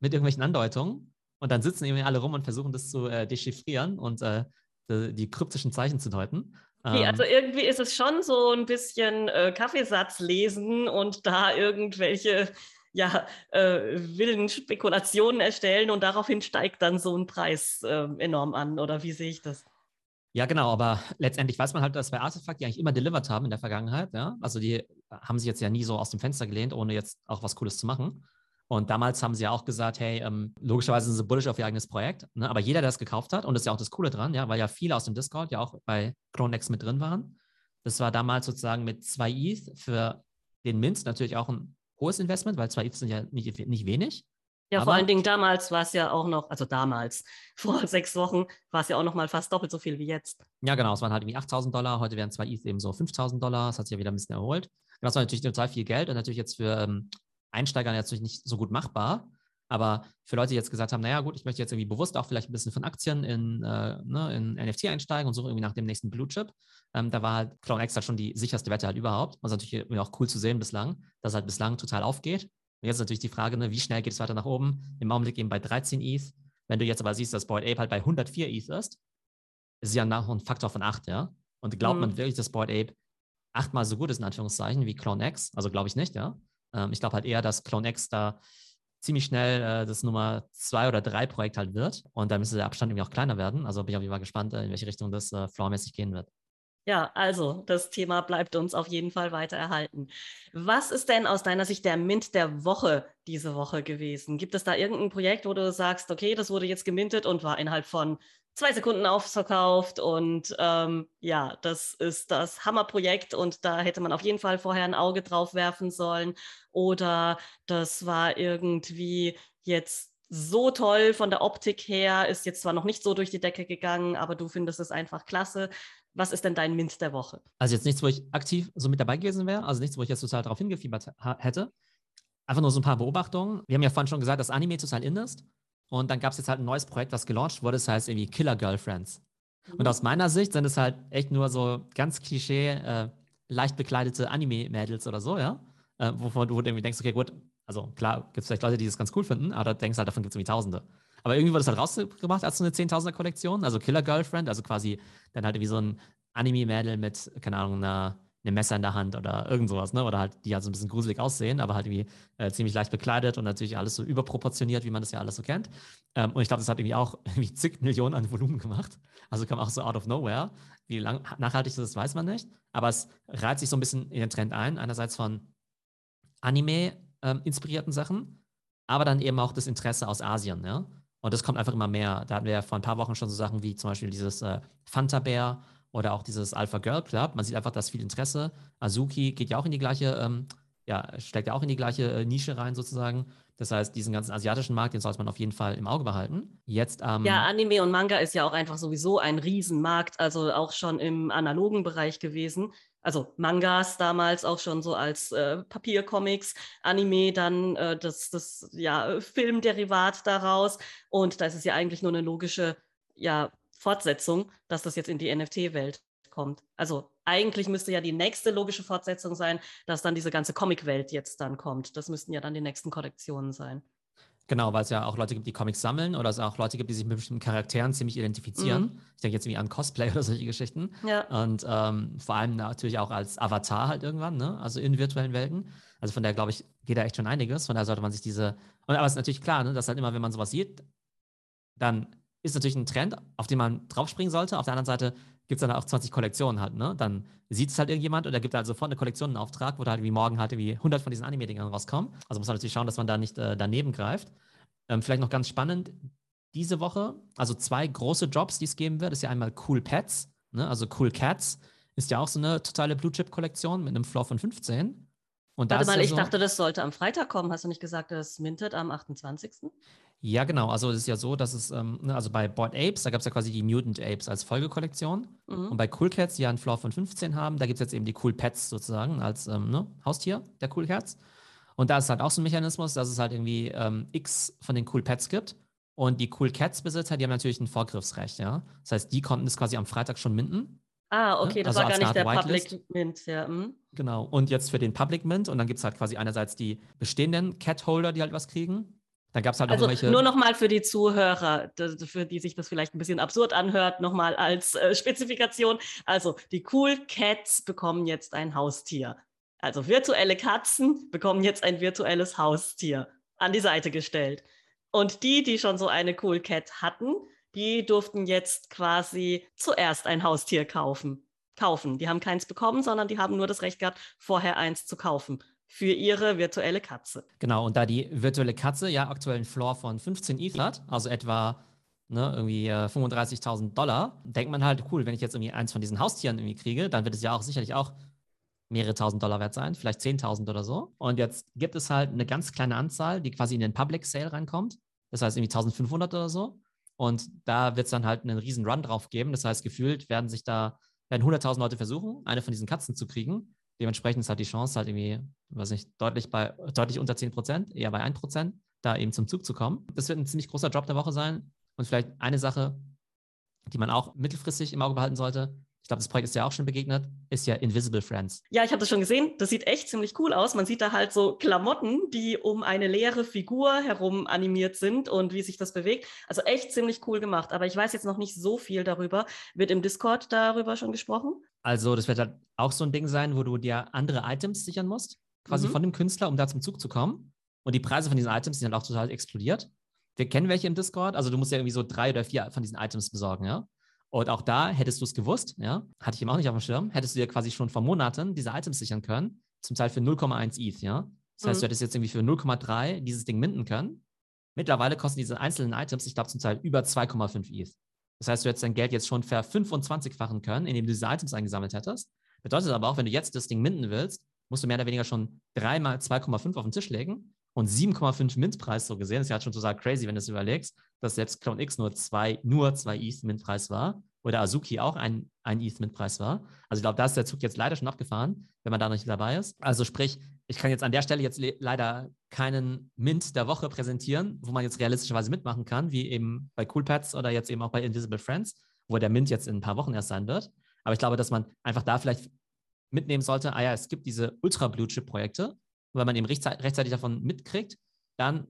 mit irgendwelchen Andeutungen und dann sitzen irgendwie alle rum und versuchen das zu äh, dechiffrieren und äh, die, die, kryptischen Zeichen zu deuten. Okay, ähm, also irgendwie ist es schon so ein bisschen äh, Kaffeesatz lesen und da irgendwelche ja, äh, wilden Spekulationen erstellen und daraufhin steigt dann so ein Preis äh, enorm an. Oder wie sehe ich das? Ja, genau, aber letztendlich weiß man halt, dass bei Artefakt die eigentlich immer delivered haben in der Vergangenheit. Ja? Also die haben sich jetzt ja nie so aus dem Fenster gelehnt, ohne jetzt auch was Cooles zu machen. Und damals haben sie ja auch gesagt, hey, ähm, logischerweise sind sie bullish auf ihr eigenes Projekt, ne? aber jeder, der das gekauft hat, und das ist ja auch das Coole dran, ja, weil ja viele aus dem Discord ja auch bei Chronex mit drin waren. Das war damals sozusagen mit zwei ETH für den Mint natürlich auch ein hohes Investment, weil zwei ETH sind ja nicht, nicht wenig. Ja, aber vor allen Dingen damals war es ja auch noch, also damals, vor sechs Wochen war es ja auch noch mal fast doppelt so viel wie jetzt. Ja, genau, es waren halt irgendwie 8000 Dollar, heute wären zwei ETH eben so 5000 Dollar, das hat sich ja wieder ein bisschen erholt. Das war natürlich total viel Geld und natürlich jetzt für ähm, Einsteigern natürlich nicht so gut machbar. Aber für Leute, die jetzt gesagt haben, naja gut, ich möchte jetzt irgendwie bewusst auch vielleicht ein bisschen von Aktien in, äh, ne, in NFT einsteigen und suche irgendwie nach dem nächsten Blue Chip, ähm, da war halt CloneX halt schon die sicherste Wette halt überhaupt. Was natürlich irgendwie auch cool zu sehen bislang, dass es halt bislang total aufgeht. Und jetzt ist natürlich die Frage, ne, wie schnell geht es weiter nach oben? Im Augenblick eben bei 13 ETH. Wenn du jetzt aber siehst, dass Boyd Ape halt bei 104 ETH ist, ist es ja nach ein Faktor von 8, ja? Und glaubt mhm. man wirklich, dass Boyd Ape achtmal so gut ist, in Anführungszeichen, wie CloneX? Also glaube ich nicht, ja? Ähm, ich glaube halt eher, dass CloneX da ziemlich schnell äh, das Nummer zwei oder drei Projekt halt wird. Und da müsste der Abstand irgendwie auch kleiner werden. Also bin ich auf jeden Fall gespannt, äh, in welche Richtung das äh, floormäßig gehen wird. Ja, also das Thema bleibt uns auf jeden Fall weiter erhalten. Was ist denn aus deiner Sicht der Mint der Woche diese Woche gewesen? Gibt es da irgendein Projekt, wo du sagst, okay, das wurde jetzt gemintet und war innerhalb von zwei Sekunden ausverkauft und ähm, ja, das ist das Hammerprojekt und da hätte man auf jeden Fall vorher ein Auge drauf werfen sollen oder das war irgendwie jetzt so toll von der Optik her, ist jetzt zwar noch nicht so durch die Decke gegangen, aber du findest es einfach klasse. Was ist denn dein Mint der Woche? Also jetzt nichts, wo ich aktiv so mit dabei gewesen wäre, also nichts, wo ich jetzt total darauf hingefiebert hätte. Einfach nur so ein paar Beobachtungen. Wir haben ja vorhin schon gesagt, dass Anime total in ist. Und dann gab es jetzt halt ein neues Projekt, was gelauncht wurde, das heißt irgendwie Killer Girlfriends. Mhm. Und aus meiner Sicht sind es halt echt nur so ganz Klischee, äh, leicht bekleidete Anime-Mädels oder so, ja. Äh, wovon du irgendwie denkst, okay, gut, also klar, gibt es vielleicht Leute, die das ganz cool finden, aber da denkst halt, davon gibt es irgendwie Tausende. Aber irgendwie wurde es halt rausgebracht als so eine Zehntausender-Kollektion, also Killer Girlfriend, also quasi dann halt wie so ein Anime-Mädel mit, keine Ahnung, einer einem Messer in der Hand oder irgend sowas, ne? Oder halt, die halt so ein bisschen gruselig aussehen, aber halt irgendwie äh, ziemlich leicht bekleidet und natürlich alles so überproportioniert, wie man das ja alles so kennt. Ähm, und ich glaube, das hat irgendwie auch irgendwie zig Millionen an Volumen gemacht. Also kam auch so out of nowhere. Wie lang, nachhaltig das ist, weiß man nicht. Aber es reiht sich so ein bisschen in den Trend ein. Einerseits von Anime-inspirierten ähm, Sachen, aber dann eben auch das Interesse aus Asien, ja. Und das kommt einfach immer mehr. Da hatten wir ja vor ein paar Wochen schon so Sachen wie zum Beispiel dieses äh, Fanta Bear oder auch dieses Alpha Girl Club. Man sieht einfach, dass viel Interesse. Azuki geht ja auch in die gleiche, ähm, ja, steckt ja auch in die gleiche äh, Nische rein sozusagen. Das heißt, diesen ganzen asiatischen Markt, den sollte man auf jeden Fall im Auge behalten. Jetzt ähm, Ja, Anime und Manga ist ja auch einfach sowieso ein Riesenmarkt, also auch schon im analogen Bereich gewesen. Also Mangas damals auch schon so als äh, Papiercomics, Anime dann äh, das, das ja, Filmderivat daraus. Und da ist es ja eigentlich nur eine logische ja, Fortsetzung, dass das jetzt in die NFT-Welt kommt. Also eigentlich müsste ja die nächste logische Fortsetzung sein, dass dann diese ganze Comic-Welt jetzt dann kommt. Das müssten ja dann die nächsten Kollektionen sein. Genau, weil es ja auch Leute gibt, die Comics sammeln oder es auch Leute gibt, die sich mit bestimmten Charakteren ziemlich identifizieren. Mhm. Ich denke jetzt irgendwie an Cosplay oder solche Geschichten. Ja. Und ähm, vor allem natürlich auch als Avatar halt irgendwann, ne? also in virtuellen Welten. Also von daher glaube ich, geht da echt schon einiges. Von daher sollte man sich diese. Und aber es ist natürlich klar, ne, dass halt immer, wenn man sowas sieht, dann ist natürlich ein Trend, auf den man draufspringen sollte. Auf der anderen Seite gibt es dann auch 20 Kollektionen halt, ne? Dann sieht es halt irgendjemand oder gibt halt sofort eine Kollektion einen Auftrag, wo da halt wie morgen halt wie 100 von diesen Anime-Dingern rauskommen. Also muss man natürlich schauen, dass man da nicht äh, daneben greift. Ähm, vielleicht noch ganz spannend, diese Woche, also zwei große Jobs, die es geben wird, ist ja einmal Cool Pets, ne? also Cool Cats ist ja auch so eine totale Blue-Chip-Kollektion mit einem Floor von 15. Und Warte mal, ja ich so, dachte, das sollte am Freitag kommen. Hast du nicht gesagt, das mintet am 28.? Ja, genau. Also es ist ja so, dass es, ähm, ne, also bei Board Apes, da gab es ja quasi die Mutant Apes als Folgekollektion. Mhm. Und bei Cool Cats, die ja einen Floor von 15 haben, da gibt es jetzt eben die Cool Pets sozusagen als ähm, ne, Haustier der Cool Cats. Und da ist halt auch so ein Mechanismus, dass es halt irgendwie ähm, X von den Cool Pets gibt. Und die Cool Cats-Besitzer, die haben natürlich ein Vorgriffsrecht, ja. Das heißt, die konnten das quasi am Freitag schon minden. Ah, okay, das also war gar nicht der Whitelist. Public Mint, ja. Hm. Genau. Und jetzt für den Public Mint und dann gibt es halt quasi einerseits die bestehenden Cat-Holder, die halt was kriegen. Dann gab es halt also irgendwelche. Nur nochmal für die Zuhörer, für die sich das vielleicht ein bisschen absurd anhört, nochmal als äh, Spezifikation. Also die Cool Cats bekommen jetzt ein Haustier. Also virtuelle Katzen bekommen jetzt ein virtuelles Haustier an die Seite gestellt. Und die, die schon so eine Cool Cat hatten, die durften jetzt quasi zuerst ein Haustier kaufen. Kaufen. Die haben keins bekommen, sondern die haben nur das Recht gehabt, vorher eins zu kaufen für ihre virtuelle Katze. Genau, und da die virtuelle Katze ja aktuell einen Floor von 15 ETH hat, also etwa ne, irgendwie äh, 35.000 Dollar, denkt man halt, cool, wenn ich jetzt irgendwie eins von diesen Haustieren irgendwie kriege, dann wird es ja auch sicherlich auch mehrere tausend Dollar wert sein, vielleicht 10.000 oder so. Und jetzt gibt es halt eine ganz kleine Anzahl, die quasi in den Public Sale reinkommt. Das heißt irgendwie 1500 oder so. Und da wird es dann halt einen riesen Run drauf geben. Das heißt, gefühlt werden sich da, werden 100.000 Leute versuchen, eine von diesen Katzen zu kriegen. Dementsprechend ist halt die Chance halt irgendwie, weiß nicht, deutlich bei, deutlich unter 10 Prozent, eher bei 1 Prozent, da eben zum Zug zu kommen. Das wird ein ziemlich großer Job der Woche sein. Und vielleicht eine Sache, die man auch mittelfristig im Auge behalten sollte, ich glaube, das Projekt ist ja auch schon begegnet, ist ja Invisible Friends. Ja, ich habe das schon gesehen. Das sieht echt ziemlich cool aus. Man sieht da halt so Klamotten, die um eine leere Figur herum animiert sind und wie sich das bewegt. Also echt ziemlich cool gemacht. Aber ich weiß jetzt noch nicht so viel darüber. Wird im Discord darüber schon gesprochen? Also, das wird halt auch so ein Ding sein, wo du dir andere Items sichern musst, quasi mhm. von dem Künstler, um da zum Zug zu kommen. Und die Preise von diesen Items sind halt auch total explodiert. Wir kennen welche im Discord. Also, du musst ja irgendwie so drei oder vier von diesen Items besorgen, ja. Und auch da hättest du es gewusst, ja, hatte ich ihm auch nicht auf dem Schirm, hättest du dir quasi schon vor Monaten diese Items sichern können, zum Teil für 0,1 ETH, ja. Das heißt, mhm. du hättest jetzt irgendwie für 0,3 dieses Ding minden können. Mittlerweile kosten diese einzelnen Items, ich glaube, zum Teil über 2,5 ETH. Das heißt, du hättest dein Geld jetzt schon ver 25-fachen können, indem du diese Items eingesammelt hättest. Bedeutet aber auch, wenn du jetzt das Ding minden willst, musst du mehr oder weniger schon dreimal 2,5 auf den Tisch legen und 7,5 Mint-Preis so gesehen. Das ist ja schon total crazy, wenn du es überlegst, dass selbst Clone X nur zwei, nur zwei ETH Mint-Preis war oder Azuki auch ein, ein ETH Mint-Preis war. Also ich glaube, da ist der Zug jetzt leider schon abgefahren, wenn man da noch nicht dabei ist. Also sprich, ich kann jetzt an der Stelle jetzt leider keinen Mint der Woche präsentieren, wo man jetzt realistischerweise mitmachen kann, wie eben bei Coolpads oder jetzt eben auch bei Invisible Friends, wo der Mint jetzt in ein paar Wochen erst sein wird. Aber ich glaube, dass man einfach da vielleicht mitnehmen sollte, ah ja, es gibt diese Ultra-Blue-Chip-Projekte. Und wenn man eben rechtzeitig davon mitkriegt, dann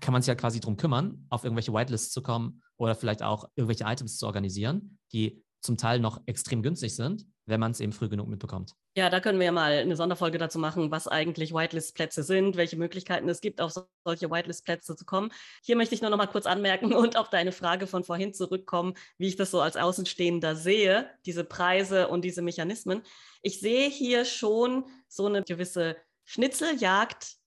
kann man sich ja quasi darum kümmern, auf irgendwelche Whitelists zu kommen oder vielleicht auch irgendwelche Items zu organisieren, die zum Teil noch extrem günstig sind, wenn man es eben früh genug mitbekommt. Ja, da können wir ja mal eine Sonderfolge dazu machen, was eigentlich Whitelist-Plätze sind, welche Möglichkeiten es gibt, auf solche Whitelist-Plätze zu kommen. Hier möchte ich nur noch mal kurz anmerken und auf deine Frage von vorhin zurückkommen, wie ich das so als Außenstehender sehe, diese Preise und diese Mechanismen. Ich sehe hier schon so eine gewisse Schnitzeljagd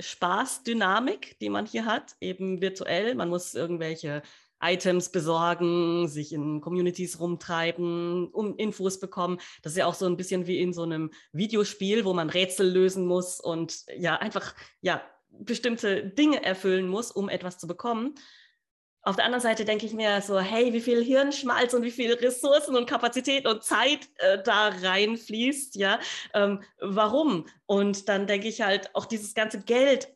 Spaßdynamik, die man hier hat, eben virtuell. Man muss irgendwelche Items besorgen, sich in Communities rumtreiben, um Infos bekommen. Das ist ja auch so ein bisschen wie in so einem Videospiel, wo man Rätsel lösen muss und ja, einfach ja, bestimmte Dinge erfüllen muss, um etwas zu bekommen. Auf der anderen Seite denke ich mir so, hey, wie viel Hirnschmalz und wie viele Ressourcen und Kapazität und Zeit äh, da reinfließt, ja, ähm, warum? Und dann denke ich halt, auch dieses ganze Geld,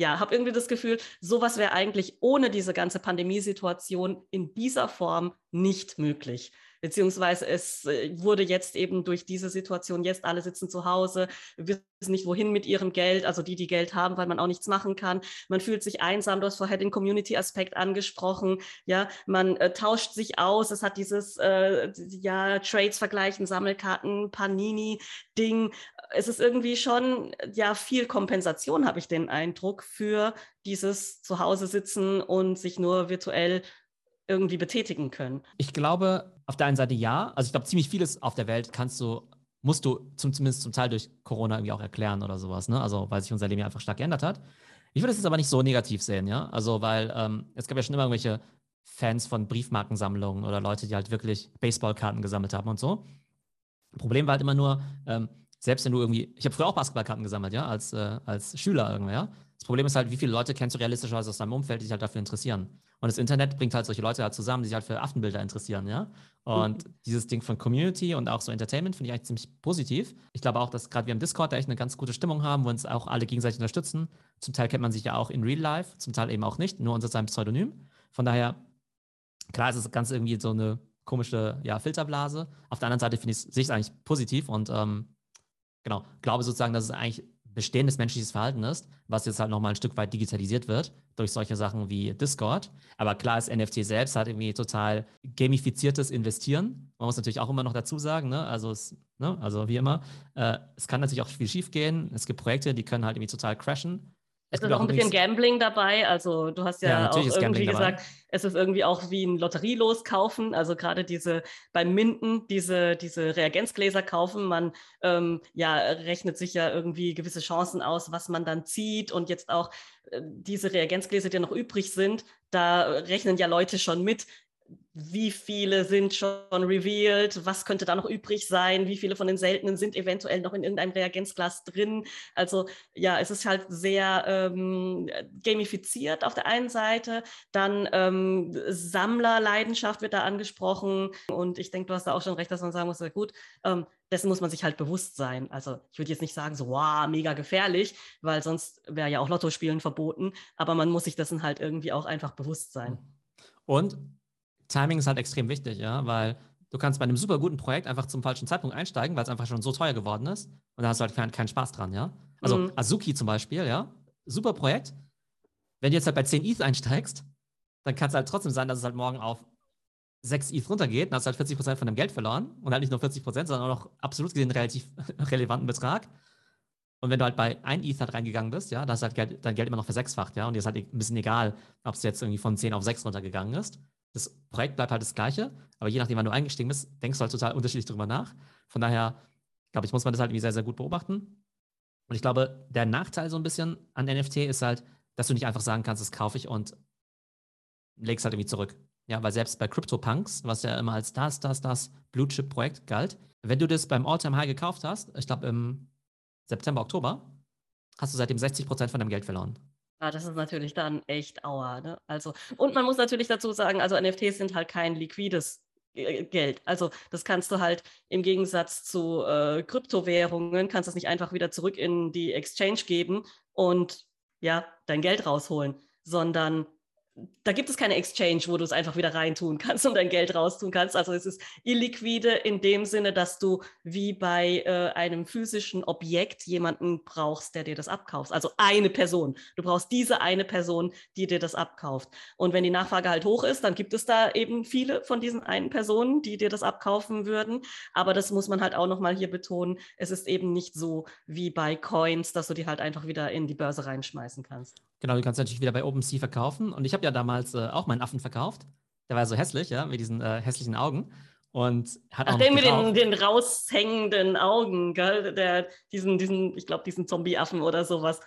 ja, habe irgendwie das Gefühl, sowas wäre eigentlich ohne diese ganze Pandemiesituation in dieser Form nicht möglich beziehungsweise es äh, wurde jetzt eben durch diese Situation, jetzt alle sitzen zu Hause, wissen nicht wohin mit ihrem Geld, also die, die Geld haben, weil man auch nichts machen kann. Man fühlt sich einsam, du hast vorher den Community-Aspekt angesprochen, ja, man äh, tauscht sich aus, es hat dieses, äh, ja, Trades vergleichen, Sammelkarten, Panini-Ding. Es ist irgendwie schon, ja, viel Kompensation, habe ich den Eindruck, für dieses Zuhause sitzen und sich nur virtuell irgendwie betätigen können. Ich glaube, auf der einen Seite ja. Also ich glaube, ziemlich vieles auf der Welt kannst du, musst du zum, zumindest zum Teil durch Corona irgendwie auch erklären oder sowas, ne? Also weil sich unser Leben ja einfach stark geändert hat. Ich würde es jetzt aber nicht so negativ sehen, ja. Also, weil ähm, es gab ja schon immer irgendwelche Fans von Briefmarkensammlungen oder Leute, die halt wirklich Baseballkarten gesammelt haben und so. Problem war halt immer nur, ähm, selbst wenn du irgendwie, ich habe früher auch Basketballkarten gesammelt, ja, als, äh, als Schüler irgendwie, ja. Das Problem ist halt, wie viele Leute kennst du realistischerweise aus deinem Umfeld, die sich halt dafür interessieren. Und das Internet bringt halt solche Leute halt zusammen, die sich halt für Affenbilder interessieren, ja. Und mhm. dieses Ding von Community und auch so Entertainment finde ich eigentlich ziemlich positiv. Ich glaube auch, dass gerade wir im Discord da echt eine ganz gute Stimmung haben, wo uns auch alle gegenseitig unterstützen. Zum Teil kennt man sich ja auch in Real Life, zum Teil eben auch nicht, nur unter seinem Pseudonym. Von daher, klar ist das Ganze irgendwie so eine komische ja, Filterblase. Auf der anderen Seite finde ich es eigentlich positiv und ähm, genau, glaube sozusagen, dass es eigentlich bestehendes menschliches Verhalten ist, was jetzt halt nochmal ein Stück weit digitalisiert wird durch solche Sachen wie Discord. Aber klar ist NFT selbst hat irgendwie total gamifiziertes Investieren. Man muss natürlich auch immer noch dazu sagen, ne? also, es, ne? also wie immer, äh, es kann natürlich auch viel schief gehen. Es gibt Projekte, die können halt irgendwie total crashen. Es ist auch ein bisschen Gambling dabei. Also du hast ja, ja auch irgendwie gesagt, es ist irgendwie auch wie ein Lotterielos kaufen. Also gerade diese beim Minden diese, diese Reagenzgläser kaufen. Man ähm, ja, rechnet sich ja irgendwie gewisse Chancen aus, was man dann zieht. Und jetzt auch äh, diese Reagenzgläser, die noch übrig sind, da rechnen ja Leute schon mit, wie viele sind schon revealed, was könnte da noch übrig sein, wie viele von den seltenen sind eventuell noch in irgendeinem Reagenzglas drin. Also ja, es ist halt sehr ähm, gamifiziert auf der einen Seite, dann ähm, Sammlerleidenschaft wird da angesprochen und ich denke, du hast da auch schon recht, dass man sagen muss, gut, ähm, dessen muss man sich halt bewusst sein. Also ich würde jetzt nicht sagen, so, wow, mega gefährlich, weil sonst wäre ja auch Lottospielen verboten, aber man muss sich dessen halt irgendwie auch einfach bewusst sein. Und Timing ist halt extrem wichtig, ja, weil du kannst bei einem super guten Projekt einfach zum falschen Zeitpunkt einsteigen, weil es einfach schon so teuer geworden ist und da hast du halt keinen kein Spaß dran, ja. Also mhm. Azuki zum Beispiel, ja, super Projekt. Wenn du jetzt halt bei 10 ETH einsteigst, dann kann es halt trotzdem sein, dass es halt morgen auf 6 ETH runtergeht, dann hast du halt 40% von deinem Geld verloren und halt nicht nur 40%, sondern auch noch absolut gesehen relativ relevanten Betrag. Und wenn du halt bei 1 ETH halt reingegangen bist, ja, da du halt Geld, dein Geld immer noch versechsfacht, ja, und dir ist halt ein bisschen egal, ob es jetzt irgendwie von 10 auf 6 runtergegangen ist das Projekt bleibt halt das gleiche, aber je nachdem, wann du eingestiegen bist, denkst du halt total unterschiedlich darüber nach. Von daher, glaube ich, muss man das halt irgendwie sehr, sehr gut beobachten. Und ich glaube, der Nachteil so ein bisschen an NFT ist halt, dass du nicht einfach sagen kannst, das kaufe ich und legst halt irgendwie zurück. Ja, weil selbst bei CryptoPunks, was ja immer als das, das, das Blue Chip Projekt galt, wenn du das beim Alltime High gekauft hast, ich glaube im September, Oktober, hast du seitdem 60 Prozent von deinem Geld verloren. Ja, das ist natürlich dann echt Aua. Ne? Also, und man muss natürlich dazu sagen, also NFTs sind halt kein liquides äh, Geld. Also das kannst du halt im Gegensatz zu äh, Kryptowährungen, kannst du es nicht einfach wieder zurück in die Exchange geben und ja, dein Geld rausholen, sondern da gibt es keine Exchange, wo du es einfach wieder reintun kannst und dein Geld raustun kannst. Also es ist illiquide in dem Sinne, dass du wie bei äh, einem physischen Objekt jemanden brauchst, der dir das abkauft. Also eine Person. Du brauchst diese eine Person, die dir das abkauft. Und wenn die Nachfrage halt hoch ist, dann gibt es da eben viele von diesen einen Personen, die dir das abkaufen würden. Aber das muss man halt auch nochmal hier betonen. Es ist eben nicht so wie bei Coins, dass du die halt einfach wieder in die Börse reinschmeißen kannst. Genau, du kannst natürlich wieder bei OpenSea verkaufen. Und ich habe ja damals äh, auch meinen Affen verkauft. Der war so hässlich, ja, mit diesen äh, hässlichen Augen. Und hat Ach, auch den mit den, den raushängenden Augen, gell? Der, diesen, diesen, ich glaube, diesen Zombie-Affen oder sowas.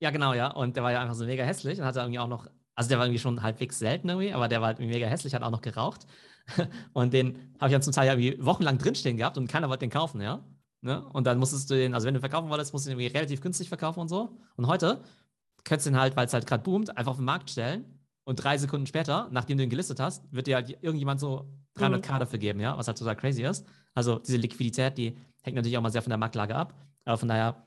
Ja, genau, ja. Und der war ja einfach so mega hässlich und hatte irgendwie auch noch, also der war irgendwie schon halbwegs selten irgendwie, aber der war halt mega hässlich, hat auch noch geraucht. und den habe ich dann zum Teil irgendwie wochenlang drinstehen gehabt und keiner wollte den kaufen, ja. Ne? Und dann musstest du den, also wenn du verkaufen wolltest, musst du den irgendwie relativ günstig verkaufen und so. Und heute könntest du den halt, weil es halt gerade boomt, einfach auf den Markt stellen und drei Sekunden später, nachdem du ihn gelistet hast, wird dir halt irgendjemand so 300k mhm. dafür geben, ja, was halt total crazy ist. Also diese Liquidität, die hängt natürlich auch mal sehr von der Marktlage ab. Aber von daher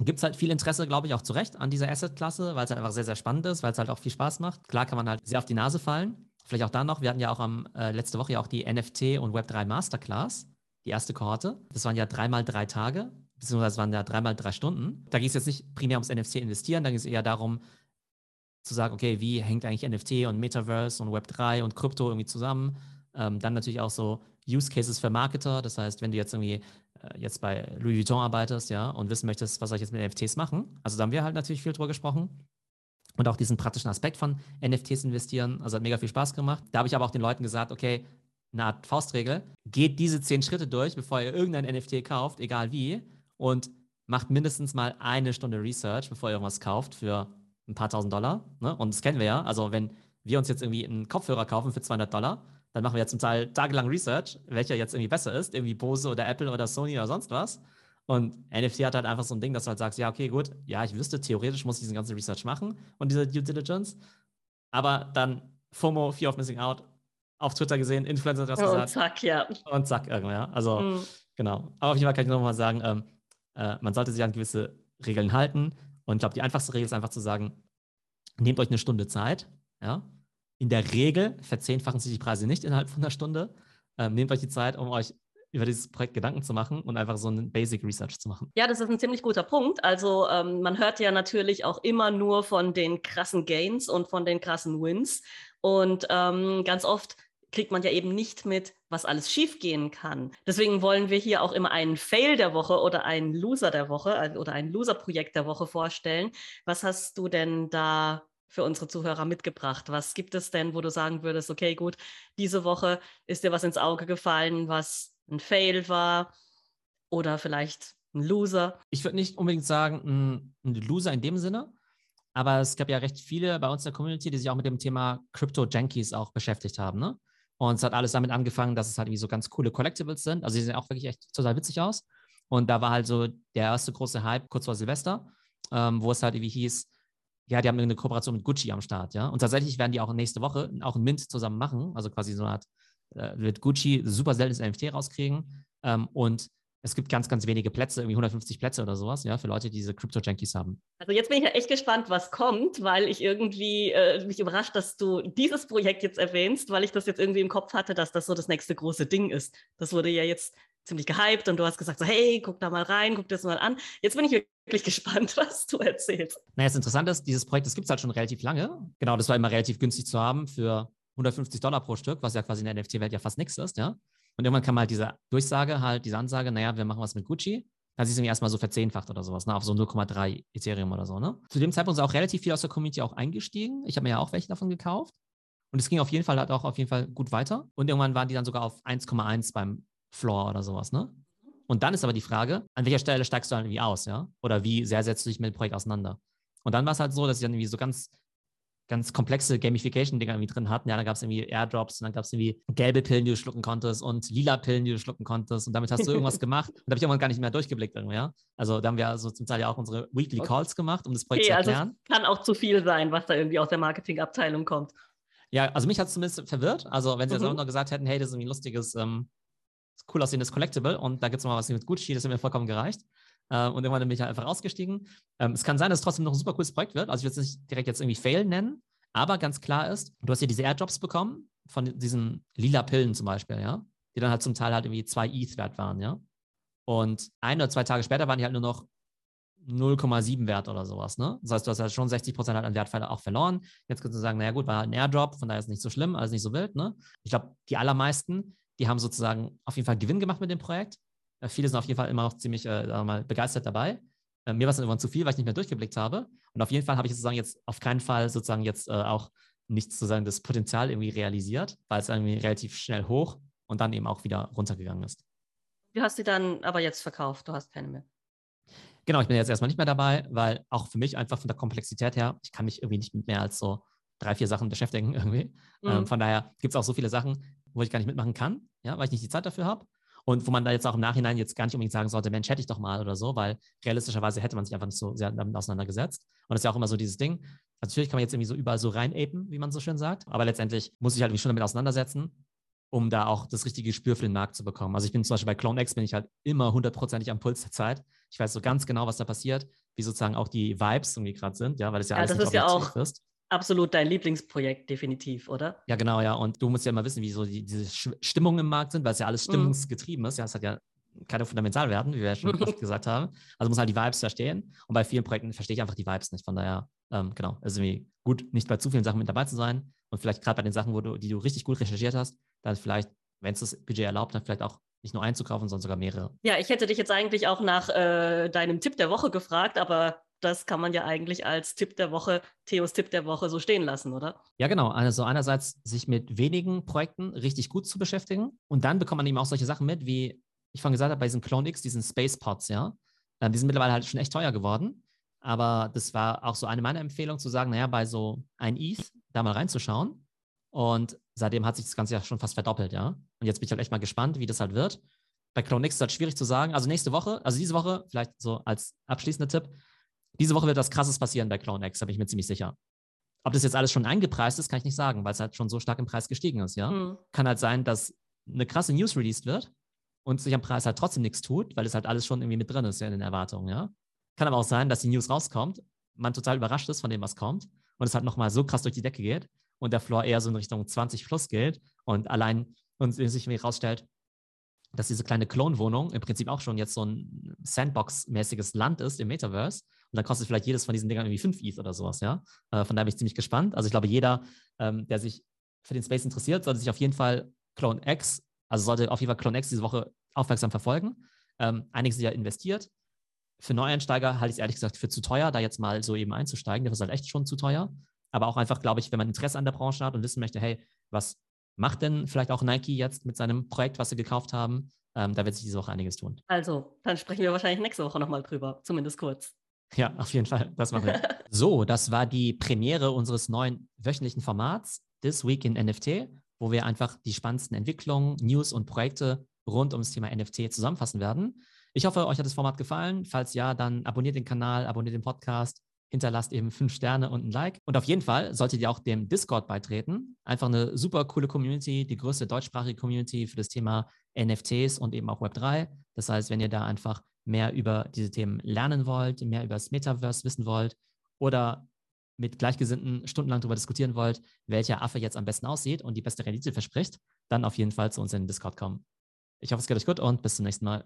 gibt es halt viel Interesse, glaube ich, auch zu Recht an dieser Asset-Klasse, weil es halt einfach sehr, sehr spannend ist, weil es halt auch viel Spaß macht. Klar kann man halt sehr auf die Nase fallen. Vielleicht auch da noch, wir hatten ja auch am äh, letzte Woche ja auch die NFT und Web3 Masterclass, die erste Kohorte. Das waren ja dreimal drei Tage beziehungsweise waren ja dreimal drei Stunden. Da ging es jetzt nicht primär ums NFT investieren, da ging es eher darum, zu sagen, okay, wie hängt eigentlich NFT und Metaverse und Web3 und Krypto irgendwie zusammen? Ähm, dann natürlich auch so Use Cases für Marketer. Das heißt, wenn du jetzt irgendwie äh, jetzt bei Louis Vuitton arbeitest, ja, und wissen möchtest, was soll ich jetzt mit NFTs machen? Also da haben wir halt natürlich viel drüber gesprochen. Und auch diesen praktischen Aspekt von NFTs investieren. Also hat mega viel Spaß gemacht. Da habe ich aber auch den Leuten gesagt, okay, eine Art Faustregel, geht diese zehn Schritte durch, bevor ihr irgendein NFT kauft, egal wie und macht mindestens mal eine Stunde Research, bevor ihr irgendwas kauft für ein paar tausend Dollar. Ne? Und das kennen wir ja. Also wenn wir uns jetzt irgendwie einen Kopfhörer kaufen für 200 Dollar, dann machen wir jetzt zum Teil tagelang Research, welcher jetzt irgendwie besser ist, irgendwie Bose oder Apple oder Sony oder sonst was. Und NFT hat halt einfach so ein Ding, dass du halt sagst, ja, okay, gut, ja, ich wüsste, theoretisch muss ich diesen ganzen Research machen und diese Due Diligence. Aber dann FOMO, Fear of Missing Out, auf Twitter gesehen, Influencer hat das und gesagt. Und zack, ja. Und zack, irgendwann, ja. Also, mhm. genau. Aber auf jeden Fall kann ich nochmal sagen, ähm, äh, man sollte sich an gewisse Regeln halten. Und ich glaube, die einfachste Regel ist einfach zu sagen, nehmt euch eine Stunde Zeit. Ja? In der Regel verzehnfachen sich die Preise nicht innerhalb von einer Stunde. Ähm, nehmt euch die Zeit, um euch über dieses Projekt Gedanken zu machen und einfach so einen Basic Research zu machen. Ja, das ist ein ziemlich guter Punkt. Also ähm, man hört ja natürlich auch immer nur von den krassen Gains und von den krassen Wins. Und ähm, ganz oft kriegt man ja eben nicht mit, was alles schiefgehen kann. Deswegen wollen wir hier auch immer einen Fail der Woche oder einen Loser der Woche oder ein Loser-Projekt der Woche vorstellen. Was hast du denn da für unsere Zuhörer mitgebracht? Was gibt es denn, wo du sagen würdest, okay, gut, diese Woche ist dir was ins Auge gefallen, was ein Fail war oder vielleicht ein Loser? Ich würde nicht unbedingt sagen, ein, Loser in dem Sinne, aber es gab ja recht viele bei uns in der Community, die sich auch mit dem Thema Crypto-Junkies auch beschäftigt haben. Ne? Und es hat alles damit angefangen, dass es halt irgendwie so ganz coole Collectibles sind. Also die sehen auch wirklich echt total witzig aus. Und da war halt so der erste große Hype kurz vor Silvester, ähm, wo es halt irgendwie hieß, ja, die haben eine Kooperation mit Gucci am Start, ja. Und tatsächlich werden die auch nächste Woche auch ein Mint zusammen machen, also quasi so eine Art, äh, wird Gucci super seltenes NFT rauskriegen. Ähm, und es gibt ganz, ganz wenige Plätze, irgendwie 150 Plätze oder sowas, ja, für Leute, die diese Crypto-Junkies haben. Also jetzt bin ich ja echt gespannt, was kommt, weil ich irgendwie äh, mich überrascht, dass du dieses Projekt jetzt erwähnst, weil ich das jetzt irgendwie im Kopf hatte, dass das so das nächste große Ding ist. Das wurde ja jetzt ziemlich gehypt und du hast gesagt so, hey, guck da mal rein, guck das mal an. Jetzt bin ich wirklich gespannt, was du erzählst. Naja, das Interessante ist, dieses Projekt, das gibt es halt schon relativ lange. Genau, das war immer relativ günstig zu haben für 150 Dollar pro Stück, was ja quasi in der NFT-Welt ja fast nichts ist, ja. Und irgendwann kam halt diese Durchsage, halt diese Ansage, naja, wir machen was mit Gucci. Dann ist es irgendwie erstmal so verzehnfacht oder sowas, ne? auf so 0,3 Ethereum oder so. Ne? Zu dem Zeitpunkt ist auch relativ viel aus der Community auch eingestiegen. Ich habe mir ja auch welche davon gekauft. Und es ging auf jeden Fall halt auch auf jeden Fall gut weiter. Und irgendwann waren die dann sogar auf 1,1 beim Floor oder sowas, ne? Und dann ist aber die Frage, an welcher Stelle steigst du dann irgendwie aus, ja? Oder wie sehr setzt du dich mit dem Projekt auseinander? Und dann war es halt so, dass ich dann irgendwie so ganz ganz komplexe Gamification-Dinger irgendwie drin hatten. Ja, da gab es irgendwie Airdrops und dann gab es irgendwie gelbe Pillen, die du schlucken konntest und lila Pillen, die du schlucken konntest und damit hast du irgendwas gemacht. Und da habe ich irgendwann gar nicht mehr durchgeblickt irgendwie, ja. Also da haben wir also zum Teil ja auch unsere Weekly Calls gemacht, um das Projekt okay, zu erklären. Also es kann auch zu viel sein, was da irgendwie aus der Marketingabteilung kommt. Ja, also mich hat es zumindest verwirrt. Also wenn sie mhm. jetzt auch noch gesagt hätten, hey, das ist irgendwie ein lustiges, ähm, cool aussehendes Collectible und da gibt es mal was mit Gucci, das hat mir vollkommen gereicht. Äh, und irgendwann bin ich halt einfach ausgestiegen. Ähm, es kann sein, dass es trotzdem noch ein super cooles Projekt wird. Also ich will es nicht direkt jetzt irgendwie Fail nennen, aber ganz klar ist, du hast ja diese Airdrops bekommen von diesen lila Pillen zum Beispiel, ja, die dann halt zum Teil halt irgendwie zwei ETH wert waren, ja. Und ein oder zwei Tage später waren die halt nur noch 0,7 wert oder sowas, ne? Das heißt, du hast halt schon 60 Prozent halt an Wert auch verloren. Jetzt kannst du sagen, naja gut, war halt ein Airdrop, von daher ist es nicht so schlimm, also nicht so wild, ne? Ich glaube, die allermeisten, die haben sozusagen auf jeden Fall Gewinn gemacht mit dem Projekt. Äh, viele sind auf jeden Fall immer noch ziemlich äh, mal begeistert dabei. Äh, mir war es irgendwann zu viel, weil ich nicht mehr durchgeblickt habe. Und auf jeden Fall habe ich sozusagen jetzt auf keinen Fall sozusagen jetzt äh, auch nicht sozusagen das Potenzial irgendwie realisiert, weil es irgendwie relativ schnell hoch und dann eben auch wieder runtergegangen ist. Du hast sie dann aber jetzt verkauft, du hast keine mehr. Genau, ich bin jetzt erstmal nicht mehr dabei, weil auch für mich einfach von der Komplexität her, ich kann mich irgendwie nicht mit mehr als so drei, vier Sachen beschäftigen irgendwie. Ähm, mhm. Ähm, von daher gibt es auch so viele Sachen, wo ich gar nicht mitmachen kann, ja, weil ich nicht die Zeit dafür habe. Und wo man da jetzt auch im Nachhinein jetzt gar nicht unbedingt sagen sollte, Mensch, hätte ich doch mal oder so, weil realistischerweise hätte man sich einfach nicht so sehr damit auseinandergesetzt. Und das ist ja auch immer so dieses Ding. Also natürlich kann man jetzt irgendwie so überall so reinapen, wie man so schön sagt. Aber letztendlich muss ich halt mich schon damit auseinandersetzen, um da auch das richtige Gespür für den Markt zu bekommen. Also ich bin zum Beispiel bei CloneX bin ich halt immer hundertprozentig am Puls der Zeit. Ich weiß so ganz genau, was da passiert, wie sozusagen auch die Vibes irgendwie gerade sind, ja, weil es ja, ja alles das ist ja auch ist absolut dein Lieblingsprojekt, definitiv, oder? Ja, genau, ja. Und du musst ja immer wissen, wie so die, diese Stimmungen im Markt sind, weil es ja alles mhm. stimmungsgetrieben ist. Ja, es hat ja keine Fundamentalwerten, wie wir ja schon oft gesagt haben. Also muss halt die Vibes verstehen. Und bei vielen Projekten verstehe ich einfach die Vibes nicht. Von daher, ähm, genau, es ist irgendwie gut, nicht bei zu vielen Sachen mit dabei zu sein. Und vielleicht gerade bei den Sachen, wo du, die du richtig gut recherchiert hast, dann vielleicht, wenn es das Budget erlaubt, dann vielleicht auch nicht nur einzukaufen, sondern sogar mehrere. Ja, ich hätte dich jetzt eigentlich auch nach äh, deinem Tipp der Woche gefragt, aber das kann man ja eigentlich als Tipp der Woche, Theos Tipp der Woche so stehen lassen, oder? Ja, genau. Also einerseits sich mit wenigen Projekten richtig gut zu beschäftigen und dann bekommt man eben auch solche Sachen mit, wie ich vorhin gesagt habe, bei diesen Clone X, diesen Space Pods, ja. Ähm, die sind mittlerweile halt schon echt teuer geworden. Aber das war auch so eine meiner Empfehlungen zu sagen, naja, bei so ein ETH da mal reinzuschauen. Und seitdem hat sich das Ganze ja schon fast verdoppelt, ja. Und jetzt bin ich halt echt mal gespannt, wie das halt wird. Bei Clone X ist halt schwierig zu sagen. Also nächste Woche, also diese Woche, vielleicht so als abschließender Tipp, diese Woche wird was Krasses passieren bei CloneX, da bin ich mir ziemlich sicher. Ob das jetzt alles schon eingepreist ist, kann ich nicht sagen, weil es halt schon so stark im Preis gestiegen ist, ja. Mhm. Kann halt sein, dass eine krasse News released wird und sich am Preis halt trotzdem nichts tut, weil es halt alles schon irgendwie mit drin ist ja, in den Erwartungen, ja. Kann aber auch sein, dass die News rauskommt, man total überrascht ist von dem, was kommt und es halt nochmal so krass durch die Decke geht und der Floor eher so in Richtung 20 plus geht und allein und sich herausstellt, dass diese kleine Klonwohnung im Prinzip auch schon jetzt so ein Sandbox-mäßiges Land ist im Metaverse. Und dann kostet vielleicht jedes von diesen Dingern irgendwie 5 ETH oder sowas, ja. Äh, von daher bin ich ziemlich gespannt. Also ich glaube, jeder, ähm, der sich für den Space interessiert, sollte sich auf jeden Fall Clone X, also sollte auf jeden Fall Clone X diese Woche aufmerksam verfolgen. Ähm, einige sind ja investiert. Für Neueinsteiger halte ich es ehrlich gesagt für zu teuer, da jetzt mal so eben einzusteigen. Das ist halt echt schon zu teuer. Aber auch einfach, glaube ich, wenn man Interesse an der Branche hat und wissen möchte, hey, was macht denn vielleicht auch Nike jetzt mit seinem Projekt, was sie gekauft haben? Ähm, da wird sich diese Woche einiges tun. Also, dann sprechen wir wahrscheinlich nächste Woche nochmal drüber, zumindest kurz. Ja, auf jeden Fall. Das machen wir. so, das war die Premiere unseres neuen wöchentlichen Formats This Week in NFT, wo wir einfach die spannendsten Entwicklungen, News und Projekte rund ums Thema NFT zusammenfassen werden. Ich hoffe, euch hat das Format gefallen. Falls ja, dann abonniert den Kanal, abonniert den Podcast, hinterlasst eben fünf Sterne und ein Like. Und auf jeden Fall solltet ihr auch dem Discord beitreten. Einfach eine super coole Community, die größte deutschsprachige Community für das Thema NFTs und eben auch Web3. Das heißt, wenn ihr da einfach mehr über diese Themen lernen wollt, mehr über das Metaverse wissen wollt oder mit Gleichgesinnten stundenlang darüber diskutieren wollt, welcher Affe jetzt am besten aussieht und die beste Rendite verspricht, dann auf jeden Fall zu uns in den Discord kommen. Ich hoffe, es geht euch gut und bis zum nächsten Mal.